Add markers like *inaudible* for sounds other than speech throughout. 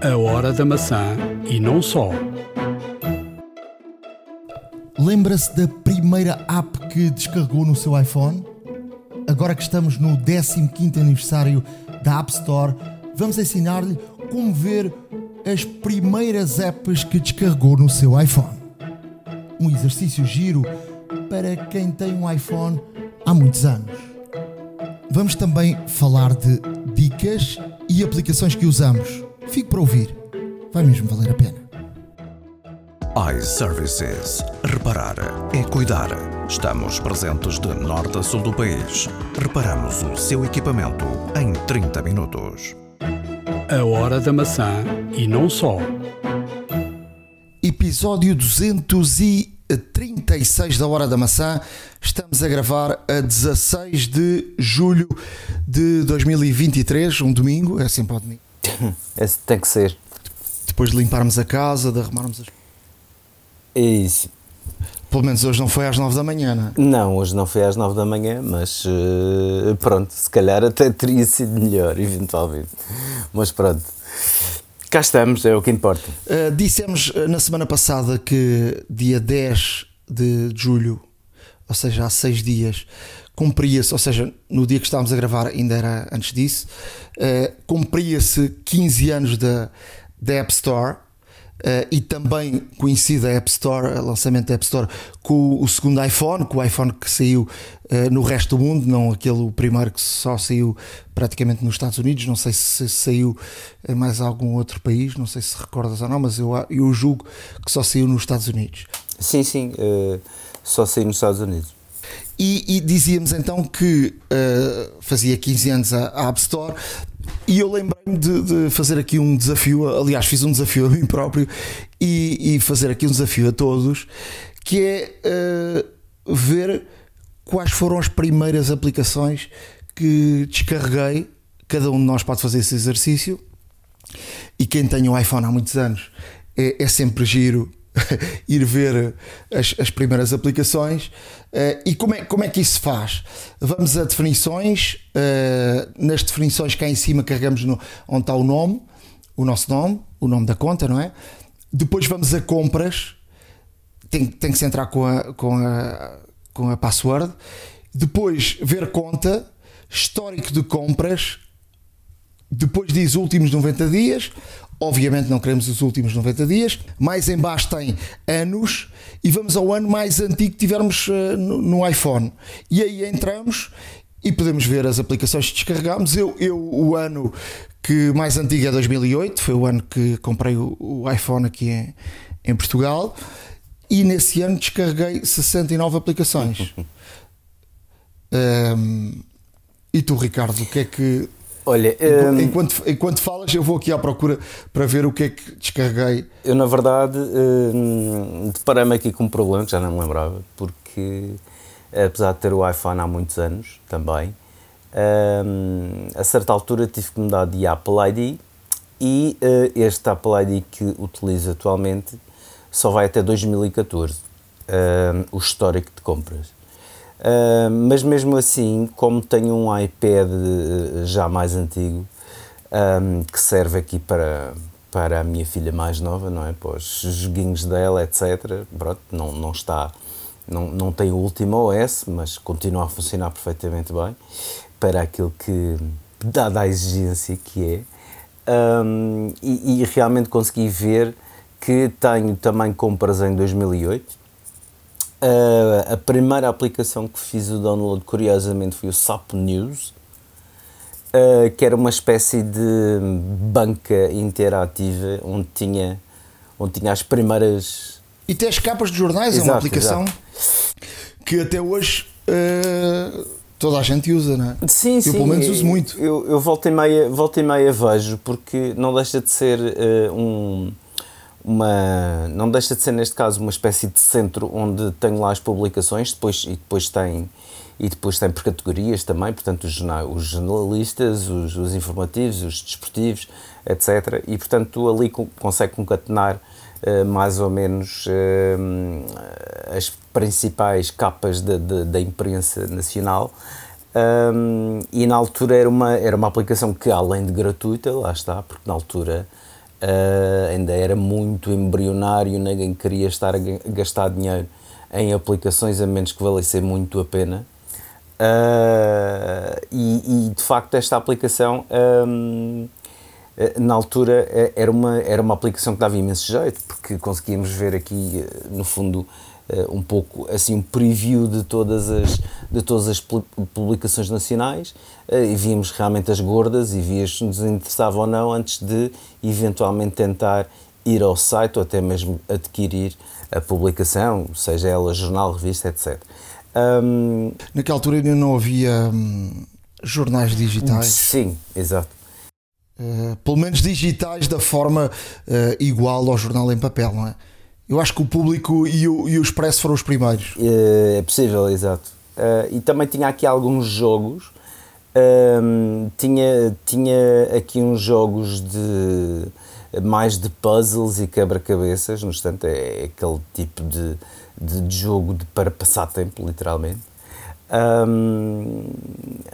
A hora da maçã e não só. Lembra-se da primeira app que descarregou no seu iPhone? Agora que estamos no 15 aniversário da App Store, vamos ensinar-lhe como ver as primeiras apps que descarregou no seu iPhone. Um exercício giro para quem tem um iPhone há muitos anos. Vamos também falar de dicas e aplicações que usamos. Fique para ouvir, vai mesmo valer a pena iServices. Reparar é cuidar. Estamos presentes de norte a sul do país. Reparamos o seu equipamento em 30 minutos. A hora da maçã e não só. Episódio 236 da Hora da Maçã. Estamos a gravar a 16 de julho de 2023, um domingo. É assim para o domingo. *coughs* Esse tem que ser. Depois de limparmos a casa, de arrumarmos as é isso. Pelo menos hoje não foi às 9 da manhã, não é? Não, hoje não foi às 9 da manhã, mas uh, pronto, se calhar até teria sido melhor, *laughs* eventualmente. Mas pronto, cá estamos, é o que importa. Uh, dissemos eh, na semana passada que dia 10 de julho, ou seja, há seis dias, cumpria-se, ou seja, no dia que estávamos a gravar, ainda era antes disso, uh, cumpria-se 15 anos da, App Store Uh, e também conhecida a App Store, o lançamento da App Store, com o segundo iPhone, com o iPhone que saiu uh, no resto do mundo, não aquele primeiro que só saiu praticamente nos Estados Unidos. Não sei se saiu em mais algum outro país, não sei se recordas ou não, mas eu, eu julgo que só saiu nos Estados Unidos. Sim, sim, só saiu nos Estados Unidos. E, e dizíamos então que fazia 15 anos a, a App Store e eu lembrei-me de, de, fazer aqui um desafio, aliás, fiz um desafio a mim próprio e, e fazer aqui um desafio a todos, que é uh, ver quais foram as primeiras aplicações que descarreguei. Cada um de nós pode fazer esse exercício. E quem tem um iPhone há muitos anos é, é sempre giro *laughs* ir ver as, as primeiras aplicações. Uh, e como é, como é que isso se faz? Vamos a definições, uh, nas definições cá em cima carregamos no, onde está o nome, o nosso nome, o nome da conta, não é? Depois vamos a compras, tem, tem que se entrar com a, com, a, com a password. Depois ver conta, histórico de compras, depois diz últimos 90 dias, Obviamente não queremos os últimos 90 dias. Mais em baixo tem anos e vamos ao ano mais antigo que tivermos uh, no, iPhone. E aí entramos e podemos ver as aplicações que descarregamos. Eu, eu o ano que mais antigo é 2008, foi o ano que comprei o, o iPhone aqui em, em Portugal. E nesse ano descarreguei 69 aplicações. *laughs* um, e tu, Ricardo, o que é que Olha, um... enquanto, enquanto falas, eu vou aqui à procura para ver o que é que descarreguei. Eu, na verdade, um, deparei-me aqui com um problema que já não me lembrava, porque apesar de ter o iPhone há muitos anos também, um, a certa altura tive que mudar de Apple ID e uh, este Apple ID que utilizo atualmente só vai até 2014, um, o histórico de compras. Uh, mas mesmo assim, como tenho um iPad uh, já mais antigo, um, que serve aqui para, para a minha filha mais nova, não é? Para os joguinhos dela, etc. Pronto, não, não está, não, não tem o último OS, mas continua a funcionar perfeitamente bem para aquilo que, dada a exigência que é. Um, e, e realmente consegui ver que tenho também compras em 2008 Uh, a primeira aplicação que fiz o download, curiosamente, foi o SAP News, uh, que era uma espécie de banca interativa onde tinha, onde tinha as primeiras. E tem as capas de jornais, exato, é uma aplicação exato. que até hoje uh, toda a gente usa, não é? Sim, eu, sim. Eu pelo menos uso muito. Eu, eu volta, e meia, volta e meia vejo, porque não deixa de ser um uma não deixa de ser neste caso uma espécie de centro onde tenho lá as publicações depois e depois tem e depois tem por categorias também portanto os, os jornalistas os, os, informativos os desportivos etc e portanto ali consegue concatenar uh, mais ou menos uh, as principais capas de, de, da imprensa nacional. Um, e na altura era uma era uma aplicação que além de gratuita lá está porque na altura Uh, ainda era muito embrionário, ninguém queria estar a gastar dinheiro em aplicações a menos que valesse muito a pena. Uh, e, e, de facto esta aplicação um, na altura era uma, era uma aplicação que dava imenso jeito, porque conseguíamos ver aqui no fundo um pouco assim um preview de todas as, de todas as publicações nacionais e víamos realmente as gordas e víamos se nos interessava ou não antes de eventualmente tentar ir ao site ou até mesmo adquirir a publicação, seja ela jornal, revista, etc. Um, Naquela altura ainda não havia hum, jornais digitais. Sim, exato. Uh, pelo menos digitais da forma uh, igual ao jornal em papel, não é? Eu acho que o público e o, e o Expresso foram os primeiros. É, é possível, exato. Uh, e também tinha aqui alguns jogos. Um, tinha, tinha aqui uns jogos de mais de puzzles e quebra-cabeças, no entanto é aquele tipo de, de, de jogo de, para passar tempo, literalmente. Um,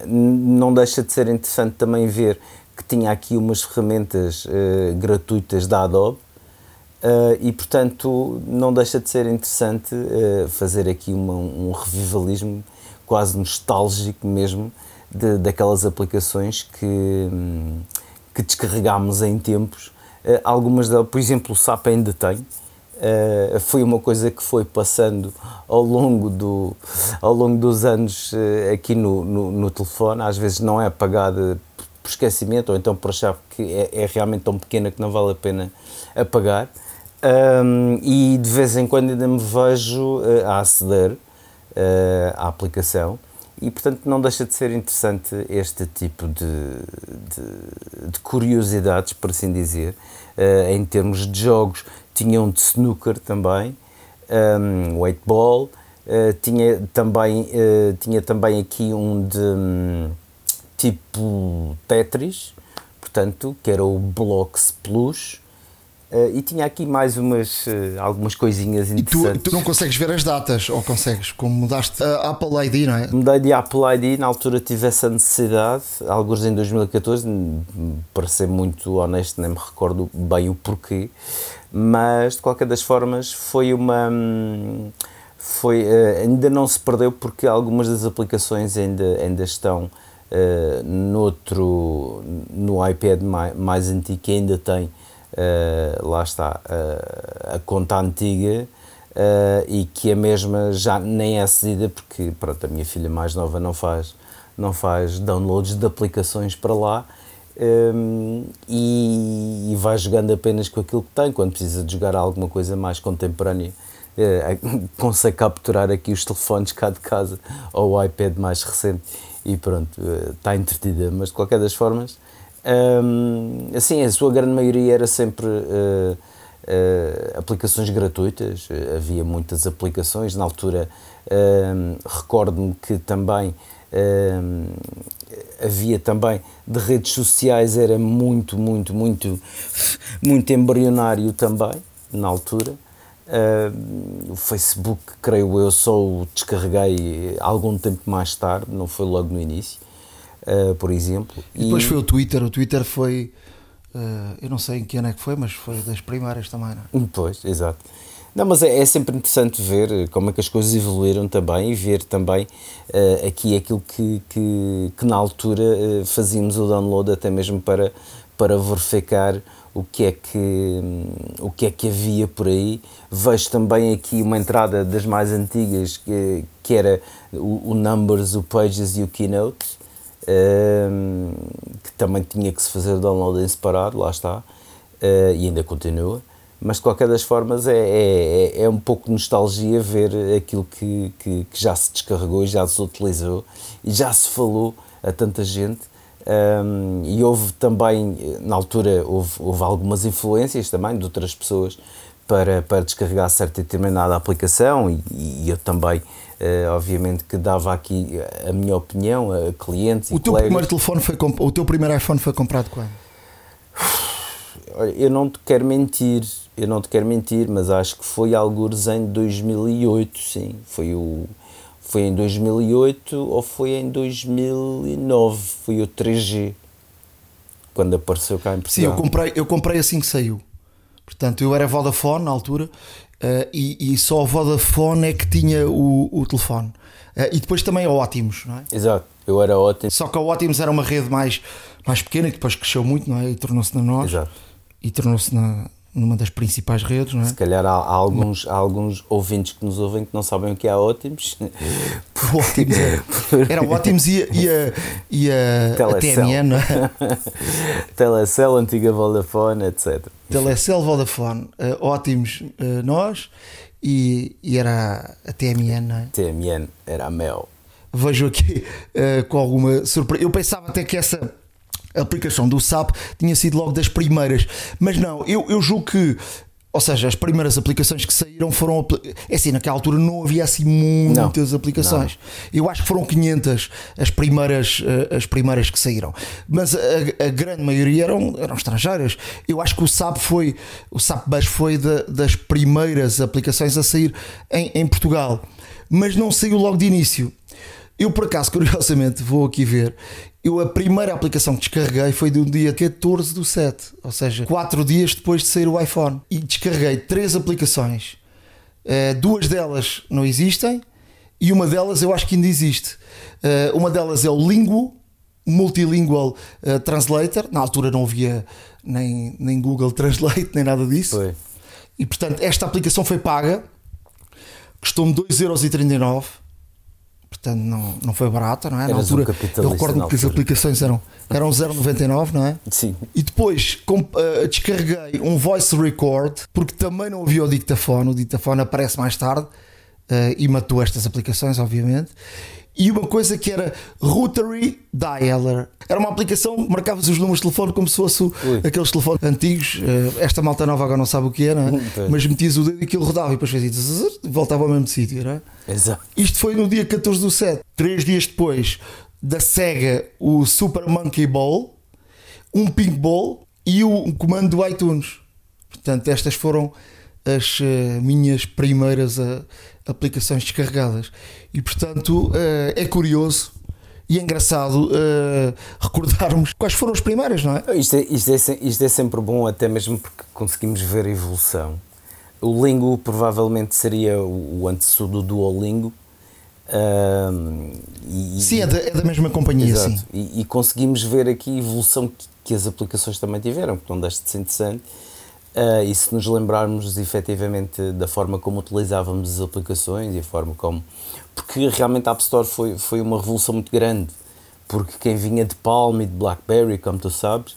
não deixa de ser interessante também ver que tinha aqui umas ferramentas uh, gratuitas da Adobe uh, e, portanto, não deixa de ser interessante uh, fazer aqui uma, um revivalismo quase nostálgico mesmo de, daquelas aplicações que, que descarregámos em tempos eh, algumas delas, por exemplo, o SAP ainda tem. Uh, foi uma coisa que foi passando ao longo, do, ao longo dos anos uh, aqui no, no, no, telefone, às vezes não é apagada por esquecimento ou então por achar que é, é realmente tão pequena que não vale a pena apagar. Um, e de vez em quando ainda me vejo uh, a aceder à aplicação e portanto não deixa de ser interessante este tipo de, de, de curiosidades, por assim dizer, uh, em termos de jogos. Tinha um de snooker também, um, weight ball, uh, tinha, também, uh, tinha também aqui um de um, tipo Tetris, portanto, que era o Blocks Plus, Uh, e tinha aqui mais umas, uh, algumas coisinhas interessantes. E tu, tu, não consegues ver as datas, ou consegues? Como mudaste a Apple ID, não é? Mudei de Apple ID, na altura tive essa necessidade, alguns em 2014, para ser muito honesto, nem me recordo bem o porquê, mas de qualquer das formas foi uma. Foi, uh, ainda não se perdeu porque algumas das aplicações ainda, ainda estão noutro, no iPad mais, mais antigo que ainda tem uh, lá está, uh, a conta antiga uh, e que a mesma já nem é cedida porque pronto, a minha filha mais nova não faz, não faz downloads de aplicações para lá um, e, e, vai jogando apenas com aquilo que tem, quando precisa de jogar alguma coisa mais contemporânea. Uh, *laughs* consegue capturar aqui os telefones cá de casa ou o iPad mais recente e pronto, está entretida, mas de qualquer das formas um, assim, a sua grande maioria era sempre uh, uh, aplicações gratuitas, havia muitas aplicações. Na altura, recordo-me que também havia também de redes sociais, era muito, muito, muito, muito embrionário também, na altura. Uh, o Facebook, creio eu, só o descarreguei algum tempo mais tarde, não foi logo no início uh, por exemplo. E depois e... foi o Twitter, o Twitter foi, uh, eu não sei em que ano é que foi, mas foi das primárias também, não é? Pois, exato. Não, mas é, é, sempre interessante ver eh, como é que as coisas evoluíram também e ver também uh, aqui aquilo que, que, que na altura uh, fazíamos o download até mesmo para, para verificar o que é que um, o que é que havia por aí vejo também aqui uma entrada das mais antigas que, que era o, o Numbers, o Pages e o Keynote que também tinha que se fazer download em separado, lá está, uh, e ainda continua. Mas de qualquer das formas é, é, é, é um pouco nostalgia ver aquilo que, que, que, já se descarregou já se utilizou e já se falou a tanta gente. Um, e houve também, na altura, houve, houve algumas influências também de outras pessoas para, para descarregar certa e determinada aplicação e, e eu também Uh, obviamente que dava aqui a minha opinião a clientes o e teu colegas. primeiro telefone foi o teu primeiro iPhone foi comprado quando? Eu não te quero mentir, eu não te quero mentir, mas acho que foi alguns em 2008, sim. Foi o foi em 2008 ou foi em 2009, foi o 3G. quando apareceu cá em Sim, eu Portugal. comprei, eu comprei assim que saiu. Portanto, eu era Vodafone na altura eh, e, e só a Vodafone é que tinha o, o telefone. Eh, e depois também a Ótimos, não é? Exato, eu era ótimo. Só que a Ótimos era uma rede mais, mais pequena que depois cresceu muito, não é? E tornou-se na nós. Exato. E tornou-se na- numa das principais redes, não é? Se calhar há, há alguns, há alguns ouvintes que nos ouvem que não sabem o que há ótimos. *laughs* Ótimos era, era o Ótimos e a, e a, e a, a. TMN, não é? *laughs* Telecel, antiga Vodafone, etc. Telecel, Vodafone, eh, Ótimos, eh, nós e, e era a TMN, não é? TMN era a Mel. vejo aqui eh, com alguma surpresa. Eu pensava até que essa aplicação do SAP tinha sido logo das primeiras, mas não, eu, eu julgo que. Ou seja, as primeiras aplicações que saíram foram. É assim, naquela altura não havia assim muitas Não, aplicações. Eu acho que foram 500 as primeiras, eh, as primeiras que saíram. Mas a, a grande maioria eram, eram estrangeiras. Eu acho que o SAP foi. O SAP Bus foi da- das primeiras aplicações a sair em, em Portugal. Mas não saiu logo de início. Eu, por acaso, *laughs* curiosamente, vou aqui ver. Eu, a primeira aplicação que descarreguei foi do dia 14 do 7, ou seja, 4 dias depois de sair o iPhone. E descarreguei três aplicações. Eh, duas delas não existem e uma delas eu acho que ainda existe. Eh, uma delas é o Linguo, Multilingual eh, Translator. Na altura não havia nem, nem Google Translate, nem nada disso. Foi. E portanto, esta aplicação foi paga, custou-me 2,39€. Portanto, não, não foi barata, não é? Na Eras um altura, capitalista eu recordo que as aplicações eram, eram 0,99, não é? Sim. E depois com- eh, descarreguei um voice record, porque também não havia o dictafone. O dictafone aparece mais tarde eh, e matou estas aplicações, obviamente. E uma coisa que era Rotary Dialer. Era uma aplicação que marcavas os números de telefone como se fosse Ui. aqueles telefones antigos. Eh, esta malta nova agora não sabe o que é, não é? Pois. Mas metias o dedo e aquilo rodava e depois fazia zzz, e voltava ao mesmo sítio, não é? Exato. Isto foi no dia 14 do 7. Três dias depois da SEGA, o Super Monkey Ball, um Pink Ball e o- um comando do iTunes. Portanto, estas foram as eh, minhas primeiras eh, aplicações descarregadas. E portanto, eh, é curioso e é engraçado eh, recordarmos quais foram as primeiras, não é? Isto é, isto, é, isto é sempre bom, até mesmo porque conseguimos ver a evolução. O Lingo provavelmente seria o, antecessor do Duolingo. e, Sim, é da, é da mesma companhia, Exato. sim. E, e conseguimos ver aqui a evolução que, que as aplicações também tiveram, que não deixa de ser interessante. Ah, e se nos lembrarmos efetivamente da forma como utilizávamos as aplicações e a forma como. Porque realmente a App Store foi, foi uma revolução muito grande. Porque quem vinha de Palm e de Blackberry, como tu sabes,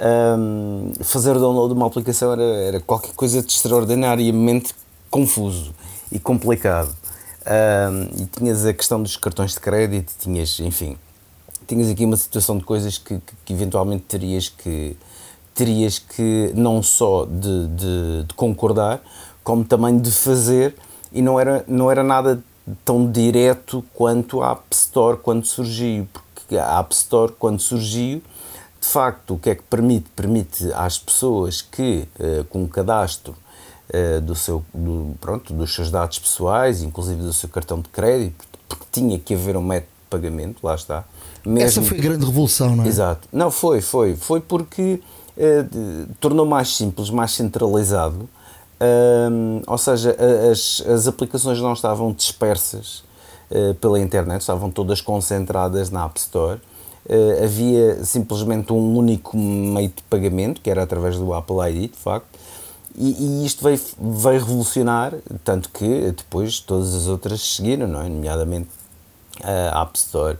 ahm, fazer o download de uma aplicação era, era qualquer coisa de extraordinariamente confuso e complicado. Ahm, e tinhas a questão dos cartões de crédito, tinhas, enfim, tinhas aqui uma situação de coisas que, que- que eventualmente terias que terias que não só de, de- de concordar como também de fazer e não era não era nada tão direto quanto a App Store quando surgiu porque a App Store quando surgiu de facto o que é que permite permite às pessoas que eh, com um cadastro eh, do seu do, pronto dos seus dados pessoais inclusive do seu cartão de crédito porque tinha que haver um método de pagamento lá está Essa Mesmo- foi a grande revolução, não é? Exato. Não, foi, foi. Foi porque eh, tornou mais simples, mais centralizado. Ahm, ou seja, as, as aplicações não estavam dispersas eh, pela internet, estavam todas concentradas na App Store. Eh, havia simplesmente um único meio de pagamento, que era através do Apple ID, de facto. E, e isto veio, veio revolucionar, tanto que depois todas as outras seguiram, não é? nomeadamente a App Store,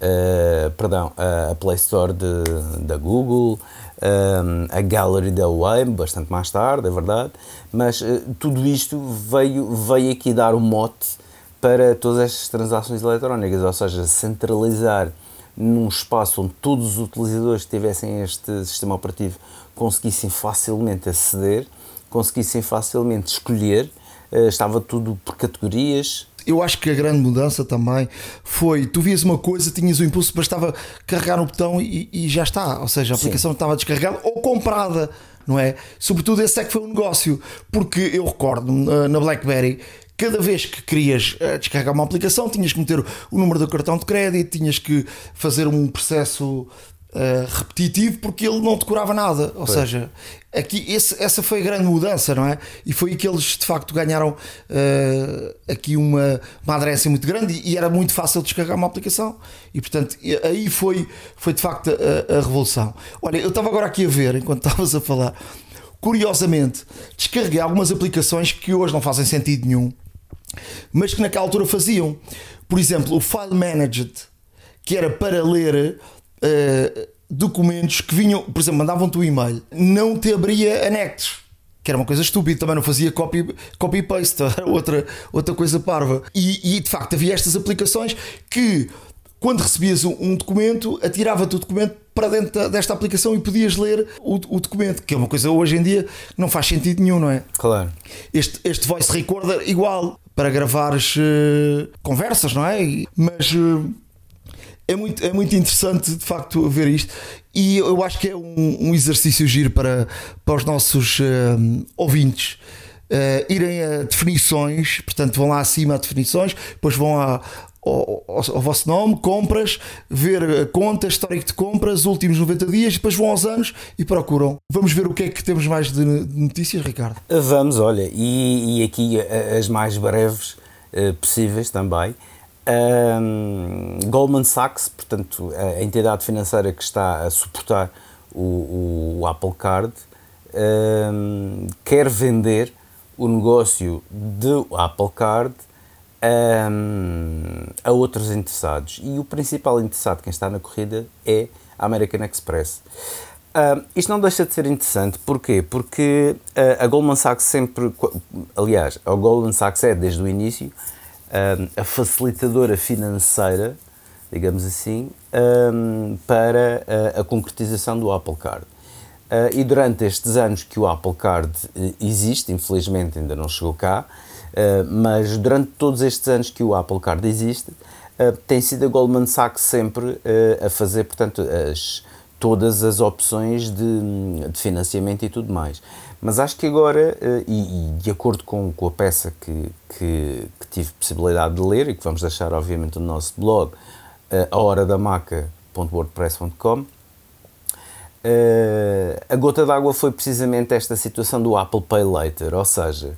eh, perdão, a Play Store de, da Google, eh, a Gallery da Huawei, bastante mais tarde, é verdade, mas eh, tudo isto veio, veio aqui dar o mote para todas estas transações eletrónicas, ou seja, centralizar num espaço onde todos os utilizadores que tivessem este sistema operativo conseguissem facilmente aceder, conseguissem facilmente escolher, eh, estava tudo por categorias, Eu acho que a grande mudança também foi: tu vias uma coisa, tinhas o impulso, bastava carregar no botão e, e já está. Ou seja, a aplicação estava descarregada ou comprada, não é? Sobretudo esse é que foi um negócio, porque eu recordo na na Blackberry. Cada vez que querias eh, descarregar uma aplicação, tinhas que meter o número do cartão de crédito, tinhas que fazer um processo uh, repetitivo porque ele não decorava nada. Ou seja, aqui esse, essa foi a grande mudança, não é? E foi aí que eles de facto ganharam uh, aqui uma, uma aderência muito grande e, e, era muito fácil descarregar uma aplicação. E portanto, aí foi, foi de facto a, a revolução. Olha, eu estava agora aqui a ver, enquanto *laughs* estavas a falar, curiosamente, descarreguei algumas aplicações que hoje não fazem sentido nenhum, mas que naquela altura faziam. Por exemplo, o File Managed, que era para ler uh, documentos que vinham, por exemplo, mandavam-te um e-mail, não te abria anexos. Que era uma coisa estúpida, também não fazia copy, copy paste, *laughs* outra, outra coisa parva. E, e de facto havia estas aplicações que quando recebias um, documento, atirava-te o documento para dentro desta aplicação e podias ler o, o, documento, que é uma coisa hoje em dia que não faz sentido nenhum, não é? Claro. Este, este voice recorder, igual, para gravares uh, conversas, não é? Mas uh, é, muito, é muito interessante de facto ver isto e eu acho que é um, um exercício giro para, para os nossos uh, ouvintes. Uh, irem a definições, portanto vão lá acima a definições, depois vão ao, vosso nome, compras, ver a conta, histórico de compras, últimos 90 dias, depois vão aos anos e procuram. Vamos ver o que é que temos mais de notícias, Ricardo? Vamos, olha, e, e aqui as mais breves uh, possíveis também. Um, Goldman Sachs, portanto, a entidade financeira que está a suportar o, o Apple Card, um, quer vender o negócio do Apple Card um, a outros interessados. E o principal interessado, quem está na corrida, é a American Express. Uh, isto não deixa de ser interessante, porquê? Porque uh, a Goldman Sachs sempre, aliás, a Goldman Sachs é desde o início a facilitadora financeira, digamos assim, para a concretização do Apple Card. e durante estes anos que o Apple Card eh, existe, infelizmente ainda não chegou cá, eh, mas durante todos estes anos que o Apple Card existe, uh, tem sido a Goldman Sachs sempre uh, a fazer, portanto, as, todas as opções de, de, financiamento e tudo mais. Mas acho que agora, e, e, de acordo com, com a peça que, que, que, tive possibilidade de ler e que vamos deixar, obviamente, no nosso blog, a hora da maca.wordpress.com, a gota d'água foi precisamente esta situação do Apple Pay Later, ou seja,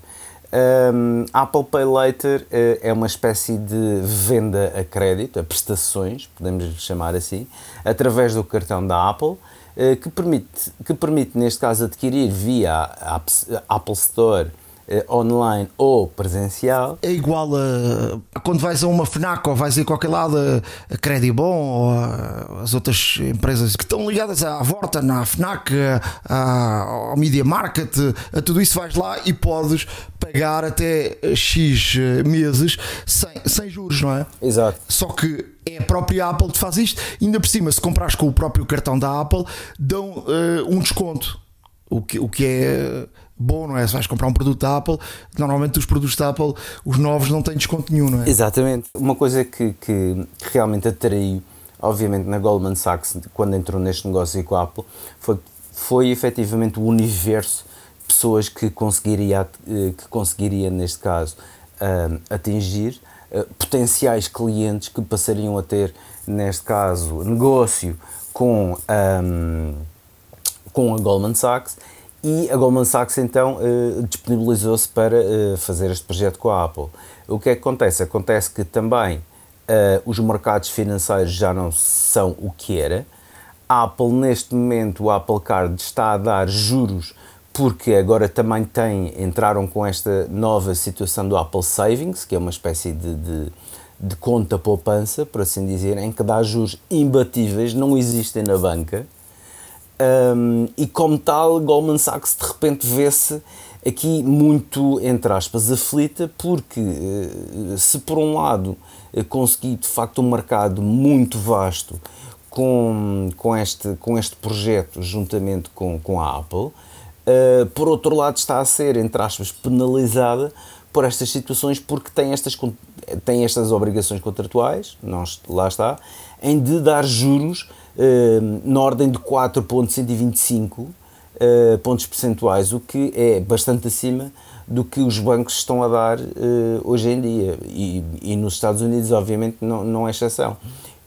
um, Apple Pay Later uh, é uma espécie de venda a crédito, a prestações, podemos chamar assim, através do cartão da Apple, que, permite, que permite, neste caso, adquirir via Apple Store eh, online ou presencial. É igual a, quando vais a uma FNAC ou vais a qualquer lado a, Credibon ou a, as outras empresas que estão ligadas à Vorta, à FNAC, a, ao Media Market, a tudo isso vais lá e podes pagar até X meses sem, sem juros, não é? Exato. Só que é a própria Apple que faz isto, ainda por cima, se comprares com o próprio cartão da Apple, dão uh, um desconto. O que, o que é bom, não é? Se vais comprar um produto da Apple, normalmente os produtos da Apple, os novos, não têm desconto nenhum, não é? Exatamente. Uma coisa que, que realmente atraiu, obviamente, na Goldman Sachs, quando entrou neste negócio com a Apple, foi, foi efetivamente o universo de pessoas que conseguiria, eh, que conseguiria neste caso, eh, atingir, eh, potenciais clientes que passariam a ter, neste caso, negócio com, um, com a Goldman Sachs e a Goldman Sachs então uh, disponibilizou-se para uh, fazer este projeto com a Apple. O que é que acontece? Acontece que também uh, os mercados financeiros já não são o que era. A Apple, neste momento, o Apple Card está a dar juros porque agora também tem, entraram com esta nova situação do Apple Savings, que é uma espécie de, de, de conta poupança, por assim dizer, em que dá juros imbatíveis, não existem na banca um, e como tal, Goldman Sachs de repente vê-se aqui muito, entre aspas, aflita, porque eh, se por um lado eh, conseguir de facto um mercado muito vasto com, com, este, com este projeto juntamente com, com a Apple, uh, por outro lado está a ser, entre aspas, penalizada por estas situações porque tem estas, tem estas obrigações contratuais, nós, lá está, em de dar juros na ordem de 4,125 uh, eh, pontos percentuais, o que é bastante acima do que os bancos estão a dar uh, hoje em dia. E, e, nos Estados Unidos, obviamente, não, não é exceção.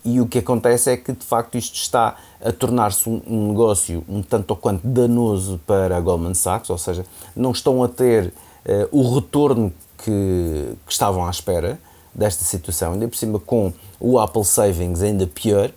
e o que acontece é que de facto isto está a tornar-se um, um, negócio um tanto ou quanto danoso para a Goldman Sachs, ou seja, não estão a ter uh, o retorno que, que, estavam à espera desta situação, ainda por cima com o Apple Savings ainda pior,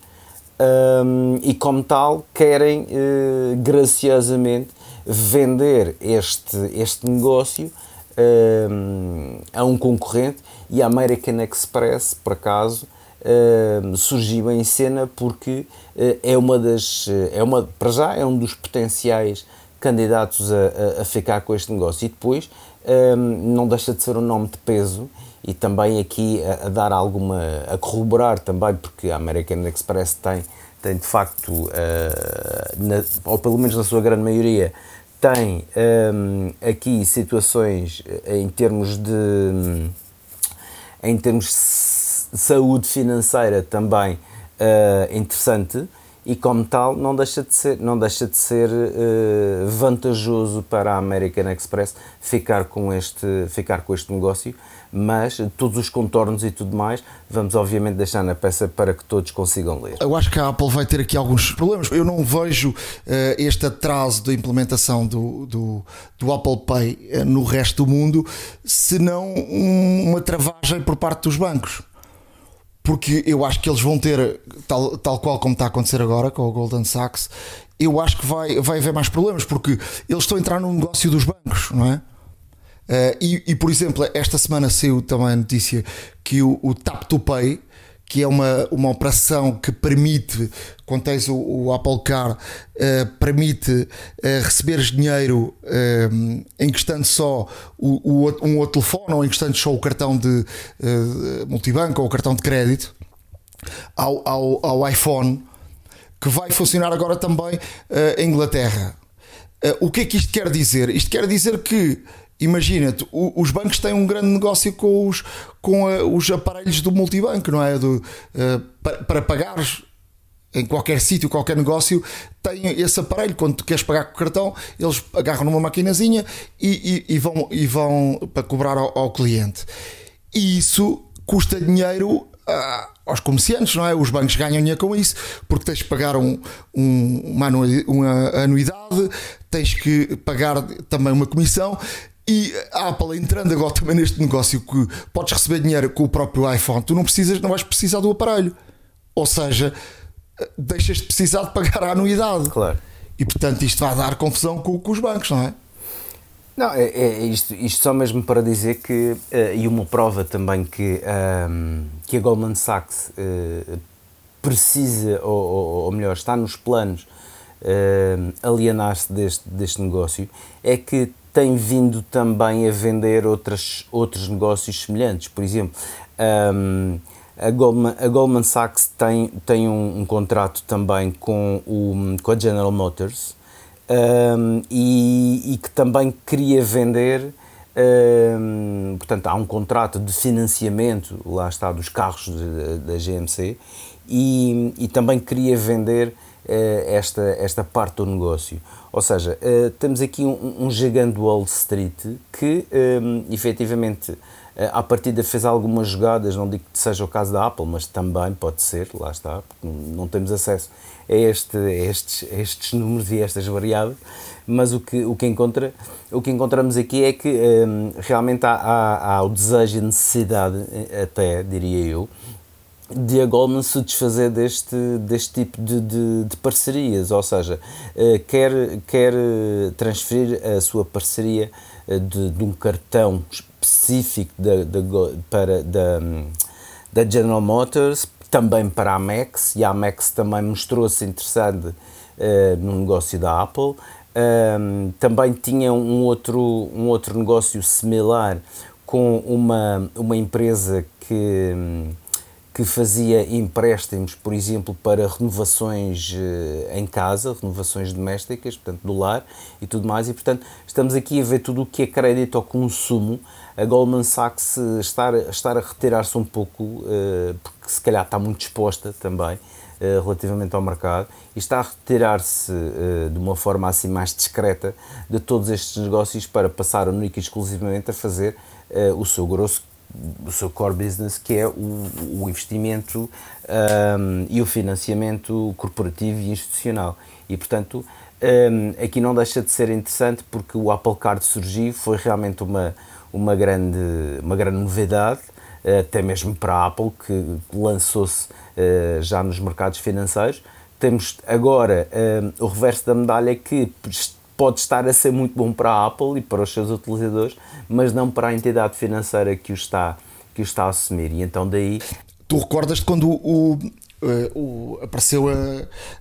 um, e como tal querem uh, graciosamente vender este, este negócio um, a um concorrente. E a American Express, por acaso, uh, surgiu em cena porque uh, é uma das, é uma, para já, é um dos potenciais candidatos a, a, a ficar com este negócio. E depois um, não deixa de ser um nome de peso e também aqui a, a, dar alguma, a corroborar também, porque a American Express tem, tem de facto, uh, na, ou pelo menos na sua grande maioria, tem um, aqui situações em termos de em termos de saúde financeira também uh, interessante. E como tal não deixa de ser não deixa de ser uh, vantajoso para a American Express ficar com este ficar com este negócio mas todos os contornos e tudo mais vamos obviamente deixar na peça para que todos consigam ler. Eu acho que a Apple vai ter aqui alguns problemas. Eu não vejo uh, este atraso da implementação do, do, do Apple Pay uh, no resto do mundo, senão um, uma travagem por parte dos bancos porque eu acho que eles vão ter, tal, tal qual como está a acontecer agora com o Golden Sachs, eu acho que vai, vai haver mais problemas, porque eles estão a entrar no negócio dos bancos, não é? Uh, e, e, por exemplo, esta semana saiu também a notícia que o, o Tap to Pay, que é uma, uma operação que permite, quando tens o, o Apple Car, uh, permite uh, receberes dinheiro uh, encostando só o, o, um outro telefone ou encostando só o cartão de uh, multibanco ou o cartão de crédito ao, ao, ao iPhone, que vai funcionar agora também em Inglaterra. o que é que isto quer dizer? Isto quer dizer que imagina-te, os bancos têm um grande negócio com os, com a, os aparelhos do multibanco, não é? Do, uh, para, para pagares em qualquer sítio, qualquer negócio, tem esse aparelho. Quando tu queres pagar com o cartão, eles agarram numa maquinazinha e, e, e vão, e vão para cobrar ao, ao, cliente. E isso custa dinheiro uh, aos comerciantes, não é? Os bancos ganham dinheiro com isso, porque tens que pagar um, um, uma anuidade, tens que pagar também uma comissão e a Apple entrando agora também neste negócio que podes receber dinheiro com o próprio iPhone, tu não precisas, não vais precisar do aparelho. Ou seja, deixas de precisar de pagar a anuidade. Claro. E portanto isto vai dar confusão com, com os bancos, não é? Não, é, é isto, isto, só mesmo para dizer que, uh, e uma prova também que, um, que a Goldman Sachs uh, precisa, ou, ou, ou, melhor, está nos planos uh, alienar-se deste, deste negócio, é que tem vindo também a vender outras, outros negócios semelhantes. Por exemplo, um, a, Goldman, a Goldman Sachs tem, tem um, um contrato também com, o, com a General Motors um, e, e, que também queria vender. Um, portanto, há um contrato de financiamento, lá está, dos carros da GMC e, e também queria vender uh, esta, esta parte do negócio. Ou seja, uh, temos aqui um, um, gigante Wall Street que um, efetivamente uh, à partida fez algumas jogadas, não digo que seja o caso da Apple, mas também pode ser, lá está, não temos acesso a, este, a, estes, a estes números e a estas variáveis, mas o que, o que, encontra, o que encontramos aqui é que um, realmente há, há, há o desejo e necessidade, até diria eu, de a Goldman se desfazer deste, deste tipo de, de, de parcerias, ou seja, uh, quer, quer transferir a sua parceria uh, de, de, um cartão específico da, da, para, da, da General Motors, também para a Amex, e a Amex também mostrou-se interessada uh, no negócio da Apple. Um, também tinha um outro, um outro negócio similar com uma, uma empresa que que fazia empréstimos, por exemplo, para renovações eh, em casa, renovações domésticas, portanto, do lar e tudo mais, e portanto estamos aqui a ver tudo o que é crédito ao consumo, a Goldman Sachs estar, estar a retirar-se um pouco, eh, porque se calhar está muito exposta também, eh, relativamente ao mercado e está a retirar-se de uma forma assim mais discreta de todos estes negócios para passar única e exclusivamente a fazer o seu grosso o seu core business, que é o, o investimento um, e o financiamento corporativo e institucional. E, portanto, um, aqui não deixa de ser interessante porque o Apple Card surgiu, foi realmente uma, uma, grande, uma grande novidade, até mesmo para a Apple, que lançou-se uh, já nos mercados financeiros. Temos agora um, o reverso da medalha que pode estar a ser muito bom para a Apple e para os seus utilizadores, mas não para a entidade financeira que o está, que o está a assumir. E então daí. Tu recordas-te quando o, o, apareceu a,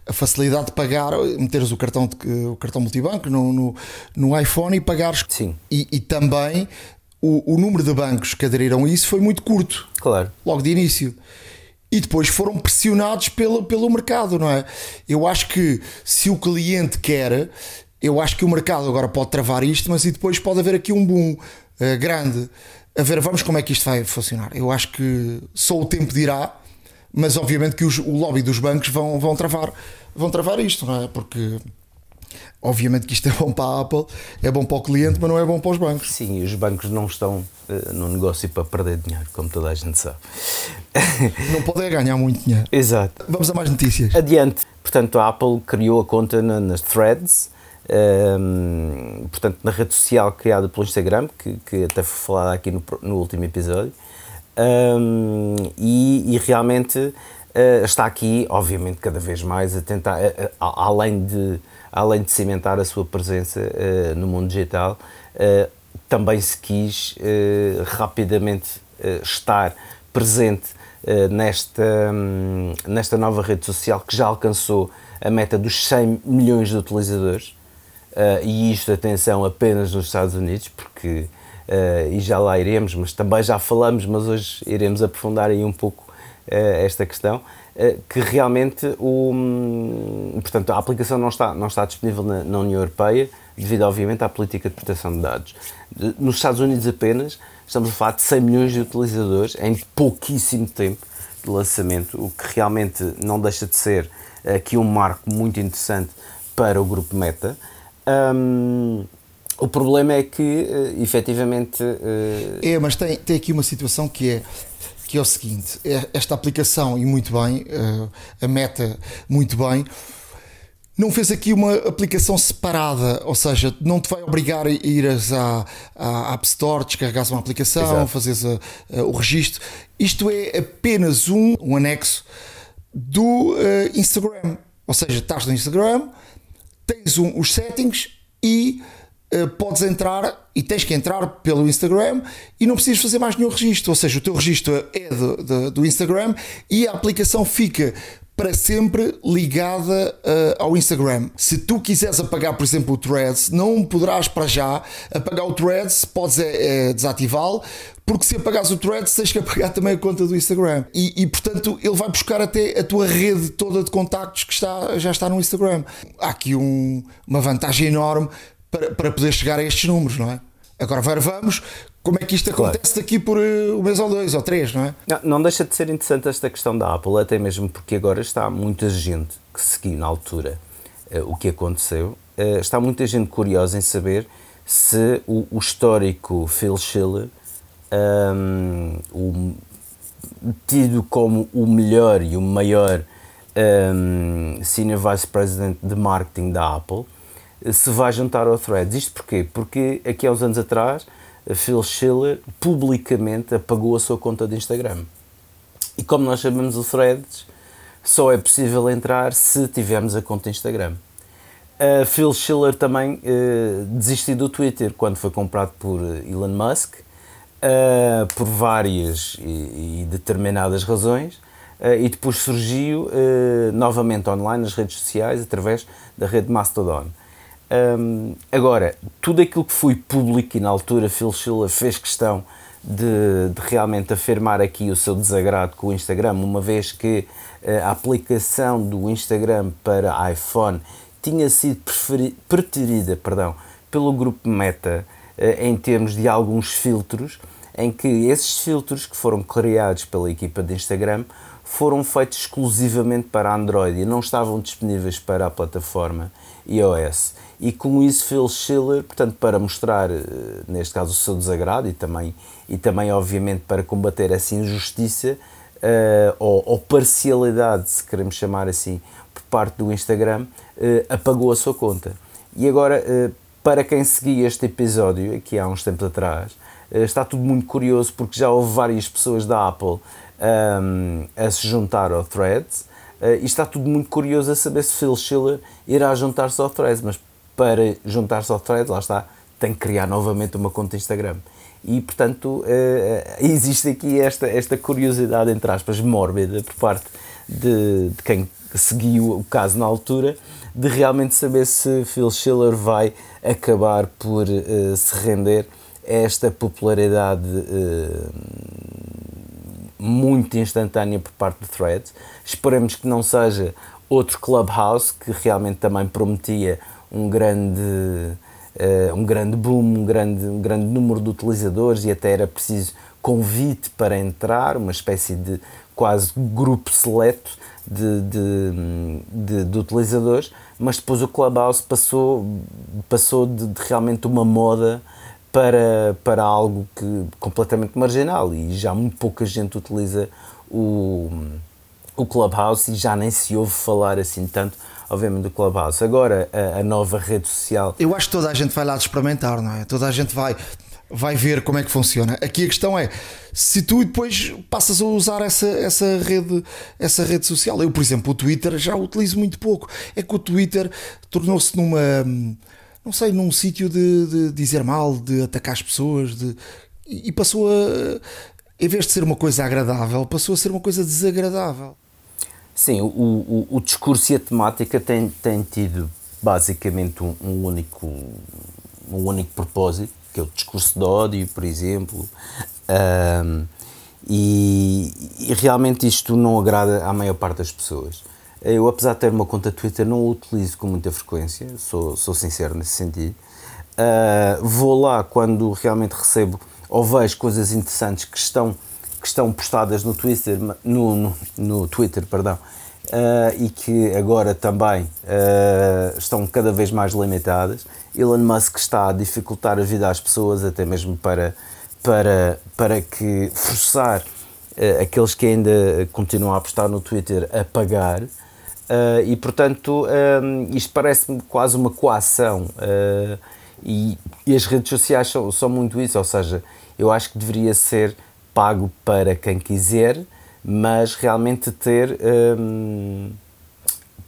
a, facilidade de pagar, meteres o cartão, de, o cartão multibanco no, no, no iPhone e pagares. Sim. E, e também o, o, número de bancos que aderiram a isso foi muito curto. Claro. Logo de início. E depois foram pressionados pelo, pelo mercado, não é? Eu acho que se o cliente quer, eu acho que o mercado agora pode travar isto, mas e depois pode haver aqui um boom uh, grande. A ver, vamos como é que isto vai funcionar. Eu acho que só o tempo dirá, mas obviamente que os, o lobby dos bancos vão, vão, travar, vão travar isto, não é? Porque obviamente que isto *laughs* é bom para a Apple, é bom para o cliente, mas não é bom para os bancos. Sim, e os bancos não estão uh, no negócio para perder dinheiro, como toda a gente sabe. Não podem ganhar muito dinheiro. Exato. Vamos a mais notícias. Adiante. Portanto, a Apple criou a conta na, nas Threads um, portanto, na rede social criada pelo Instagram, que, que até foi falada aqui no, no último episódio, um, e, e, realmente uh, está aqui, obviamente, cada vez mais a tentar, uh, além, de, além de cimentar a sua presença uh, no mundo digital, também se quis rapidamente estar presente nesta, um, nesta nova rede social que já alcançou a meta dos 100 milhões de utilizadores. Uh, e isto, atenção, apenas nos Estados Unidos, porque, uh, e já lá iremos, mas também já falamos, mas hoje iremos aprofundar aí um pouco uh, esta questão, que realmente o, um, portanto, a aplicação não está, não está disponível na, na, União Europeia, devido, obviamente, à política de proteção de dados. Nos Estados Unidos apenas, estamos a falar de 100 milhões de utilizadores em pouquíssimo tempo de lançamento, o que realmente não deixa de ser aqui um marco muito interessante para o grupo Meta. Um, o problema é que, uh, efetivamente. Uh... É, mas tem, tem aqui uma situação que é, que é o seguinte: é esta aplicação, e muito bem, uh, a meta, muito bem, não fez aqui uma aplicação separada, ou seja, não te vai obrigar a ir à, à App Store, descarregares uma aplicação, Exato. fazeres a, a, o registro. Isto é apenas um, um anexo do Instagram. Ou seja, estás no Instagram tens um, os settings e uh, podes entrar e tens que entrar pelo Instagram e não precisas fazer mais nenhum registro. Ou seja, o teu registro é do, Instagram e a aplicação fica para sempre ligada uh, ao Instagram. Se tu quiseres apagar, por exemplo, o Threads, não poderás para já apagar o Threads, podes é, é, desativá-lo, porque se apagares o Threads, tens que apagar também a conta do Instagram. E, e, portanto, ele vai buscar até a tua rede toda de contactos que está, já está no Instagram. Há aqui um, uma vantagem enorme para, para poder chegar a estes números, não é? Agora vamos como é que isto acontece claro. daqui por uh, um mês ou dois ou três, não é? Não, não, deixa de ser interessante esta questão da Apple, até mesmo porque agora está muita gente que seguiu na altura uh, o que aconteceu, uh, está muita gente curiosa em saber se o, o histórico Phil Schiller, um, o, tido como o melhor e o maior um, Senior Vice President de Marketing da Apple, se vai juntar ao Threads. Isto porquê? Porque aqui há uns anos atrás Phil Schiller publicamente apagou a sua conta de Instagram. E como nós sabemos, o Threads só é possível entrar se tivermos a conta Instagram. Phil Schiller também uh, desistiu do Twitter quando foi comprado por Elon Musk, uh, por várias e, e determinadas razões, uh, e depois surgiu novamente online nas redes sociais através da rede Mastodon. Um, agora, tudo aquilo que foi público e na altura Phil Schiller fez questão de, de, realmente afirmar aqui o seu desagrado com o Instagram, uma vez que uh, a aplicação do Instagram para iPhone tinha sido preterida perdão, pelo grupo Meta uh, em termos de alguns filtros, em que esses filtros que foram criados pela equipa de Instagram foram feitos exclusivamente para Android e não estavam disponíveis para a plataforma iOS. E com isso Phil Schiller, portanto, para mostrar, eh, neste caso, o seu desagrado e também, e também obviamente, para combater essa injustiça uh, ou, ou, parcialidade, se queremos chamar assim, por parte do Instagram, uh, apagou a sua conta. E agora, uh, para quem seguia este episódio, aqui há uns tempos atrás, está tudo muito curioso porque já houve várias pessoas da Apple um, ehm, a se juntar ao Threads e está tudo muito curioso a saber se Phil Schiller irá juntar-se ao Threads, mas para juntar-se ao thread, lá está, tem que criar novamente uma conta Instagram. E, portanto, eh, existe aqui esta, esta curiosidade, entre aspas, mórbida por parte de, de quem seguiu o caso na altura, de realmente saber se Phil Schiller vai acabar por uh, se render a esta popularidade uh, muito instantânea por parte do Threads. Esperemos que não seja outro Clubhouse, que realmente também prometia um grande, uh, um grande boom, um grande, um grande número de utilizadores e até era preciso convite para entrar, uma espécie de quase grupo seleto de, de, de, de utilizadores, mas depois o Clubhouse passou, passou de, de, realmente uma moda para, para algo que completamente marginal e já muito pouca gente utiliza o, o Clubhouse e já nem se ouve falar assim tanto obviamente, do Clubhouse. Agora, a, a, nova rede social. Eu acho que toda a gente vai lá experimentar, não é? Toda a gente vai, vai ver como é que funciona. Aqui a questão é se tu depois passas a usar essa, essa, rede, essa rede social. Eu, por exemplo, o Twitter já utilizo muito pouco. É que o Twitter tornou-se numa. Não sei, num sítio de, de, dizer mal, de atacar as pessoas, de, e passou a. Em vez de ser uma coisa agradável, passou a ser uma coisa desagradável. Sim, o, o, o discurso e a temática têm, tido basicamente um, um, único, um único propósito, que é o discurso de ódio, por exemplo. Um, e, e, realmente isto não agrada à maior parte das pessoas. Eu, apesar de ter uma conta Twitter, não o utilizo com muita frequência, sou, sou sincero nesse sentido. Uh, vou lá quando realmente recebo ou vejo coisas interessantes que estão que estão postadas no Twitter, no, no, no Twitter perdão, uh, e que agora também uh, estão cada vez mais limitadas. Elon Musk está a dificultar a vida às pessoas, até mesmo para, para, para que forçar uh, aqueles que ainda continuam a apostar no Twitter a pagar. e portanto, isto parece-me quase uma coação. E, e, as redes sociais são, são muito isso, ou seja, eu acho que deveria ser pago para quem quiser, mas realmente ter, hum,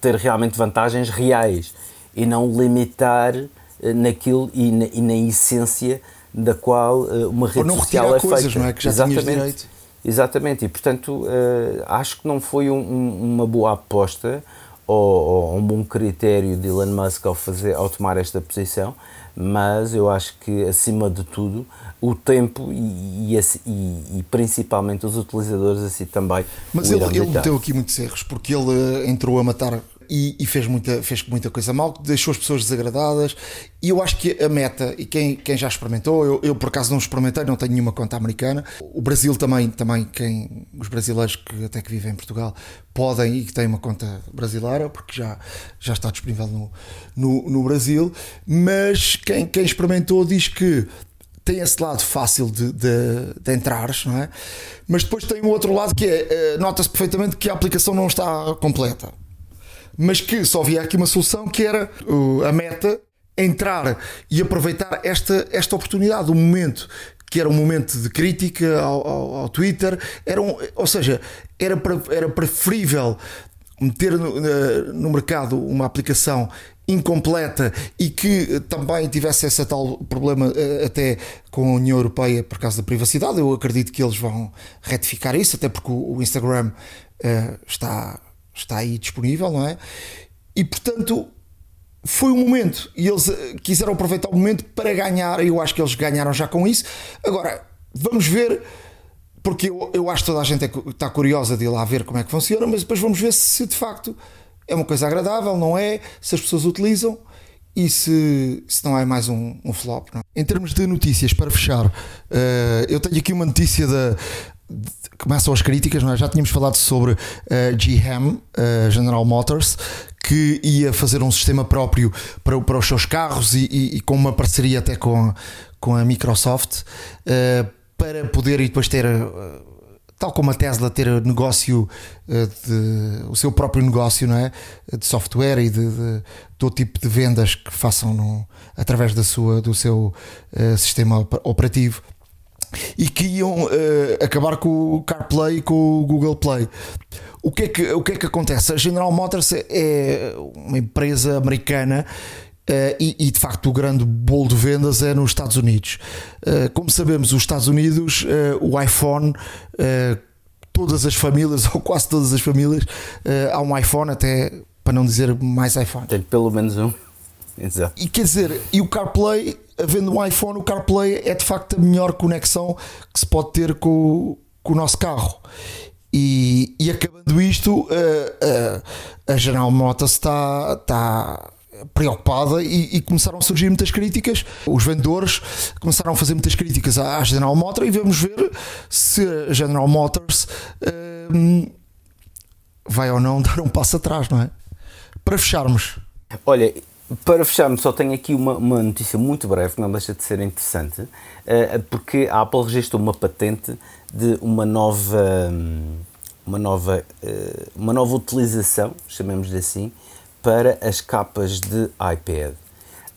ter realmente vantagens reais e não limitar eh, naquilo e na, e na essência da qual uh, uma rede não social é coisas, feita. Não é? Que já Exatamente. Exatamente, e portanto uh, acho que não foi um, uma boa aposta ou, ou, um bom critério de Elon Musk ao, fazer, ao tomar esta posição, mas eu acho que acima de tudo o tempo e, e, e, e, principalmente os utilizadores assim também. Mas ele, ele meteu aqui muitos erros, porque ele eh, entrou a matar e, e, fez, muita, fez muita coisa mal, deixou as pessoas desagradadas. E eu acho que a meta, e quem, quem já experimentou, eu, eu por acaso não experimentei, não tenho nenhuma conta americana. O Brasil também, também quem, os brasileiros que até que vivem em Portugal podem e que têm uma conta brasileira, porque já, já está disponível no, no, no Brasil. Mas quem, quem experimentou diz que tem esse lado fácil de, de, de entrares, não é? Mas depois tem o outro lado que é, eh, nota-se perfeitamente que a aplicação não está completa. Mas que só havia aqui uma solução que era a meta entrar e aproveitar esta, esta oportunidade, o momento que era um momento de crítica ao, ao, ao Twitter, era um, ou seja, era, era preferível meter no, no mercado uma aplicação incompleta e que também tivesse esse tal problema eh, até com a União Europeia por causa da privacidade. Eu acredito que eles vão retificar isso, até porque o Instagram uh, está, está aí disponível, não é? E portanto foi um momento e eles eh, quiseram aproveitar o momento para ganhar. Eu acho que eles ganharam já com isso. Agora vamos ver. Porque eu, eu acho que toda a gente é, está curiosa de ir lá ver como é que funciona, mas depois vamos ver se de facto é uma coisa agradável, não é? Se as pessoas utilizam e se, se não é mais um, um flop. Não? É? Em termos de notícias, para fechar, uh, eu tenho aqui uma notícia da, começam as críticas, não é? já tínhamos falado sobre a uh, GM, uh, General Motors, que ia fazer um sistema próprio para, para os seus carros e, e, e com uma parceria até com, com a Microsoft uh, para poder e depois ter. Uh, tal como a Tesla ter negócio uh, de, o seu próprio negócio não é de software e de, de todo tipo de vendas que façam no, através da sua do seu sistema operativo e que iam uh, acabar com o CarPlay e com o Google Play. O que, é que, o que é que acontece? A General Motors é uma empresa americana Uh, e, e, de facto o grande bolo de vendas é nos Estados Unidos. Uh, como sabemos, os Estados Unidos, uh, o iPhone, todas as famílias, *laughs* ou quase todas as famílias, há um iPhone, até para não dizer mais iPhone. Tem pelo menos um. Exato. E quer dizer, e o CarPlay, havendo um iPhone, o CarPlay é de facto a melhor conexão que se pode ter com, com o nosso carro. E, e acabando isto, a General Motors está, está preocupada e, e, começaram a surgir muitas críticas. Os vendedores começaram a fazer muitas críticas à, General Motors e vamos ver se a General Motors uh, vai ou não *laughs* dar um passo atrás, não é? Para fecharmos. Olha, para fecharmos, só tenho aqui uma, uma, notícia muito breve que não deixa de ser interessante, uh, porque a Apple registrou uma patente de uma nova, uma nova, uh, uma nova utilização, chamemos-lhe assim, para as capas de iPad.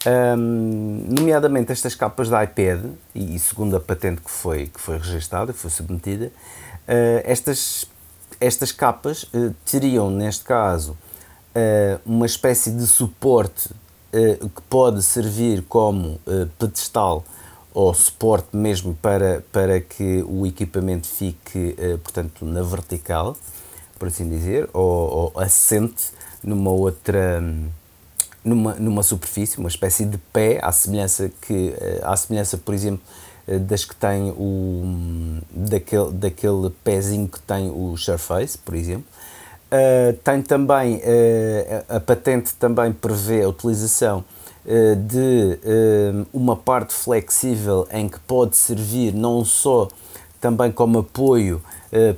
Um, nomeadamente estas capas de iPad, e, segundo a patente que foi, que foi registada, que foi submetida, uh, estas, estas capas teriam, neste caso, uh, uma espécie de suporte uh, que pode servir como uh, pedestal ou suporte mesmo para, para que o equipamento fique, portanto, na vertical, por assim dizer, ou, ou assente numa outra numa, numa superfície, uma espécie de pé, à semelhança que à semelhança, por exemplo, das que tem o daquele, daquele pezinho que tem o Surface, por exemplo. Uh, tem também, uh, a patente também prevê a utilização uh, de uma parte flexível em que pode servir não só também como apoio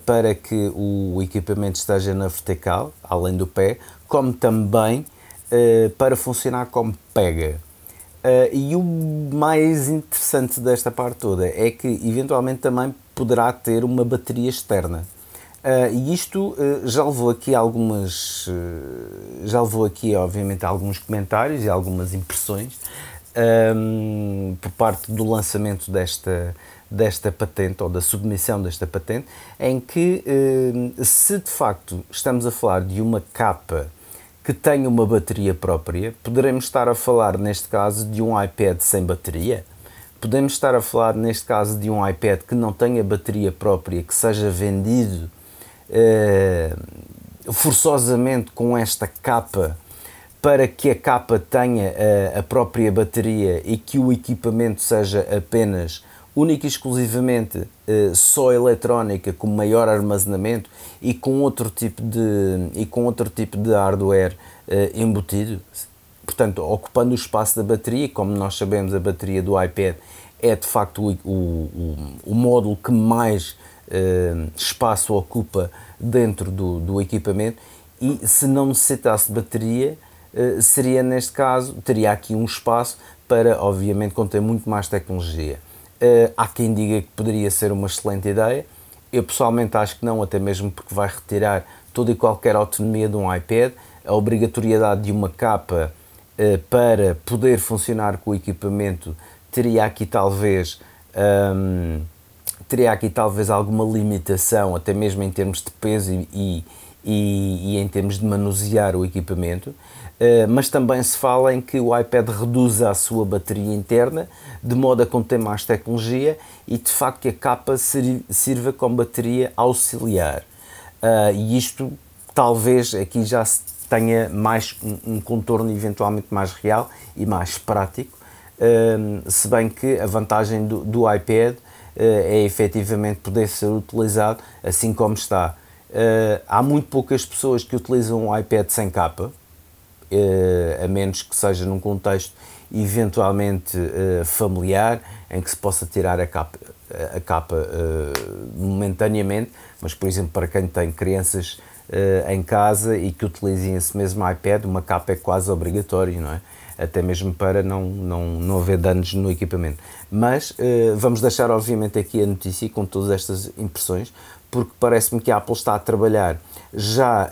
para que o equipamento esteja na vertical, além do pé, como também para funcionar como pega. e o mais interessante desta parte toda é que eventualmente também poderá ter uma bateria externa. Uh, e isto uh, já levou aqui algumas uh, já levou aqui obviamente alguns comentários e algumas impressões um, por parte do lançamento desta desta patente ou da submissão desta patente em que se de facto estamos a falar de uma capa que tenha uma bateria própria poderemos estar a falar neste caso de um iPad sem bateria? Podemos estar a falar neste caso de um iPad que não tenha bateria própria que seja vendido eh, forçosamente com esta capa para que a capa tenha eh, a própria bateria e que o equipamento seja apenas única e exclusivamente uh, só eletrónica com maior armazenamento e com outro tipo de e com outro tipo de hardware uh, embutido portanto ocupando o espaço da bateria como nós sabemos a bateria do iPad é de facto o, o, o, módulo que mais uh, espaço ocupa dentro do, do equipamento e se não necessitasse de bateria, uh, seria neste caso, teria aqui um espaço para, obviamente, conter muito mais tecnologia. Uh, há quem diga que poderia ser uma excelente ideia, eu pessoalmente acho que não, até mesmo porque vai retirar toda e qualquer autonomia de um iPad, a obrigatoriedade de uma capa para poder funcionar com o equipamento teria aqui talvez um, teria aqui talvez alguma limitação, até mesmo em termos de peso e, e, e em termos de manusear o equipamento, uh, mas também se fala em que o iPad reduz a sua bateria interna, de modo a conter mais tecnologia e de facto que a capa sirva como bateria auxiliar. Uh, e isto talvez aqui já tenha mais um, contorno eventualmente mais real e mais prático, uh, se bem que a vantagem do, do iPad eh, é efetivamente poder ser utilizado assim como está. Eh, há muito poucas pessoas que utilizam um iPad sem capa, eh, a menos que seja num contexto eventualmente familiar, em que se possa tirar a capa. a capa momentaneamente, mas por exemplo para quem tem crianças em casa e que utilizem esse mesmo iPad, uma capa é quase obrigatória, não é? Até mesmo para não, não, não haver danos no equipamento. Mas vamos deixar, obviamente, aqui a notícia com todas estas impressões, porque parece-me que a Apple está a trabalhar. Já,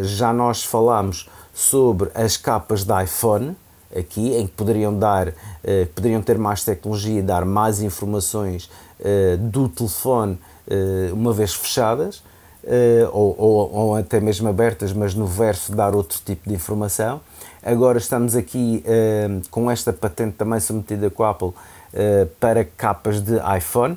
já nós falámos sobre as capas da iPhone, aqui, em que poderiam dar, eh, poderiam ter mais tecnologia e dar mais informações eh, do telefone eh, uma vez fechadas, ou, ou, ou, até mesmo abertas, mas no verso dar outro tipo de informação. Agora estamos aqui com esta patente também submetida com a Apple para capas de iPhone,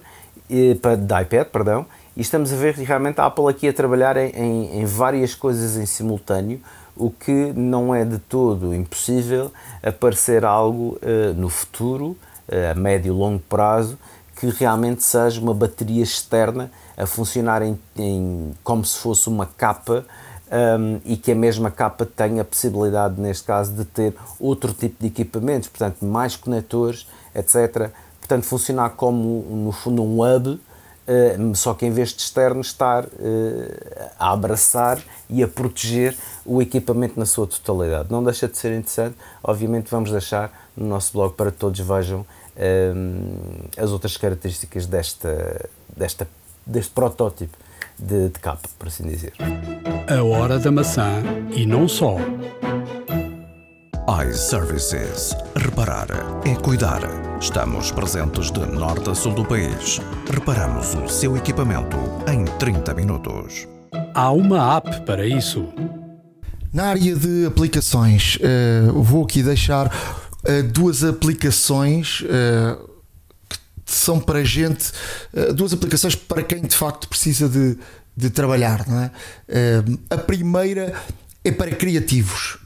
para, de iPad, perdão, e estamos a ver realmente a Apple aqui a trabalhar em, em, em várias coisas em simultâneo, o que não é de todo impossível aparecer algo uh, no futuro, uh, a médio e longo prazo, que realmente seja uma bateria externa a funcionar em, em como se fosse uma capa um, ehm, e que a mesma capa tenha a possibilidade, neste caso, de ter outro tipo de equipamentos, portanto, mais conectores, etc. Portanto, funcionar como, no fundo, um hub eh, só que em vez de externo estar uh, a abraçar e a proteger o equipamento na sua totalidade. Não deixa de ser interessante, obviamente vamos deixar no nosso blog para que todos vejam uh, as outras características desta, desta, deste protótipo de, de capa, por assim dizer. A hora da maçã e não só iServices. Reparar é cuidar. Estamos presentes de norte a sul do país. Reparamos o seu equipamento em 30 minutos. Há uma app para isso. Na área de aplicações, uh, vou aqui deixar uh, duas aplicações. Uh, que são para gente, duas aplicações para quem de facto precisa de, de trabalhar. Não é? a primeira é para criativos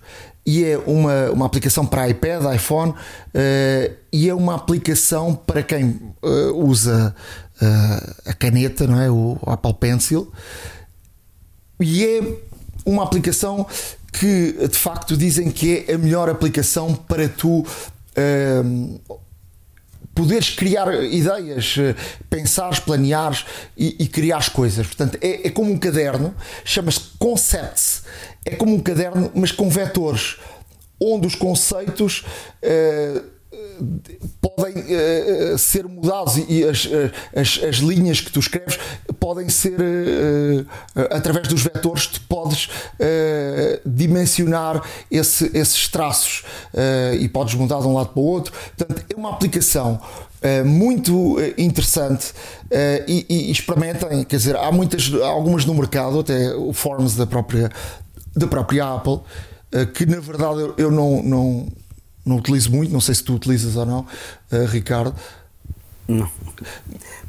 e é uma, uma aplicação para iPad, iPhone uh, e é uma aplicação para quem uh, usa uh, a caneta, não é? o Apple Pencil, e é uma aplicação que de facto dizem que é a melhor aplicação para tu poderes criar ideias, pensares, planeares e, e criares coisas. Portanto, é, é como um caderno, chama-se Concepts. É como um caderno, mas com vetores, onde os conceitos. Uh, podem uh, ser mudados e as, as, as, linhas que tu escreves podem ser uh, através dos vetores tu podes dimensionar esse, esses traços e podes mudar de um lado para o outro. Portanto é uma aplicação muito interessante e, e, experimentem quer dizer há muitas há algumas no mercado até o Forms da própria da própria Apple que na verdade eu não, não não utilizo muito, não sei se tu utilizas ou não, uh, Ricardo. Não,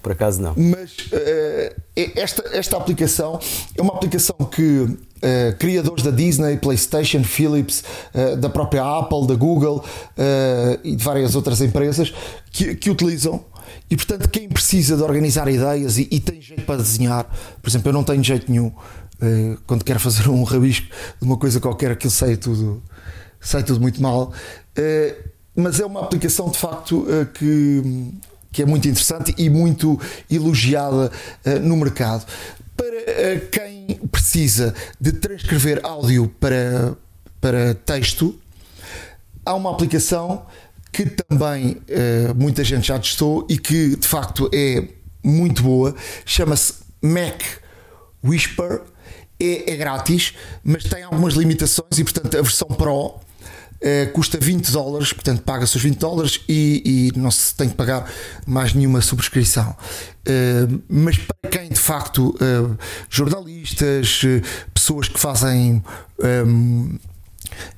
por acaso não. Mas uh, esta, esta aplicação é uma aplicação que uh, criadores da Disney, PlayStation, Philips, uh, da própria Apple, da Google e de várias outras empresas que, que utilizam. E portanto, quem precisa de organizar ideias e, e, tem jeito para desenhar, por exemplo, eu não tenho jeito nenhum quando quero fazer um rabisco de uma coisa qualquer, aquilo sai tudo, sai tudo muito mal. Eh, mas é uma aplicação de facto eh, que, que é muito interessante e muito elogiada eh, no mercado. Para quem precisa de transcrever áudio para, para texto, há uma aplicação que também muita gente já testou e que de facto é muito boa, chama-se Mac Whisper. É, é, grátis, mas tem algumas limitações e, portanto, a versão Pro Uh, custa 20 dólares, portanto paga-se os 20 dólares e, e, não se tem que pagar mais nenhuma subscrição. Uh, mas para quem de facto, uh, jornalistas, pessoas que fazem um,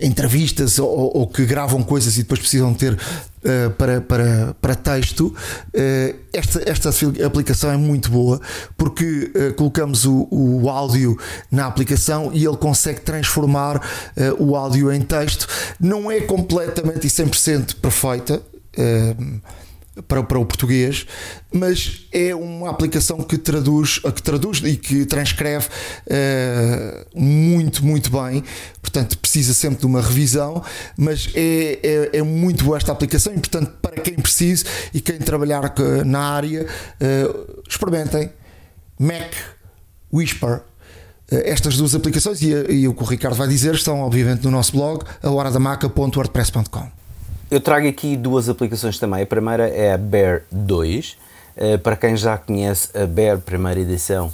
entrevistas ou, ou, que gravam coisas e depois precisam ter uh, para, para, para texto, uh, esta, esta aplicação é muito boa porque uh, colocamos o, o áudio na aplicação e ele consegue transformar o áudio em texto. Não é completamente e 100% perfeita. Para, para o português, mas é uma aplicação que traduz, que traduz e que transcreve uh, muito, muito bem. Portanto, precisa sempre de uma revisão, mas é, é, é, muito boa esta aplicação e, portanto, para quem precise e quem trabalhar na área, uh, experimentem Mac Whisper. Eh, estas duas aplicações e, e, o que o Ricardo vai dizer estão, obviamente, no nosso blog, ahoradamaca.wordpress.com. Eu trago aqui duas aplicações também. A primeira é a Bear 2. Uh, para quem já conhece a Bear primeira edição,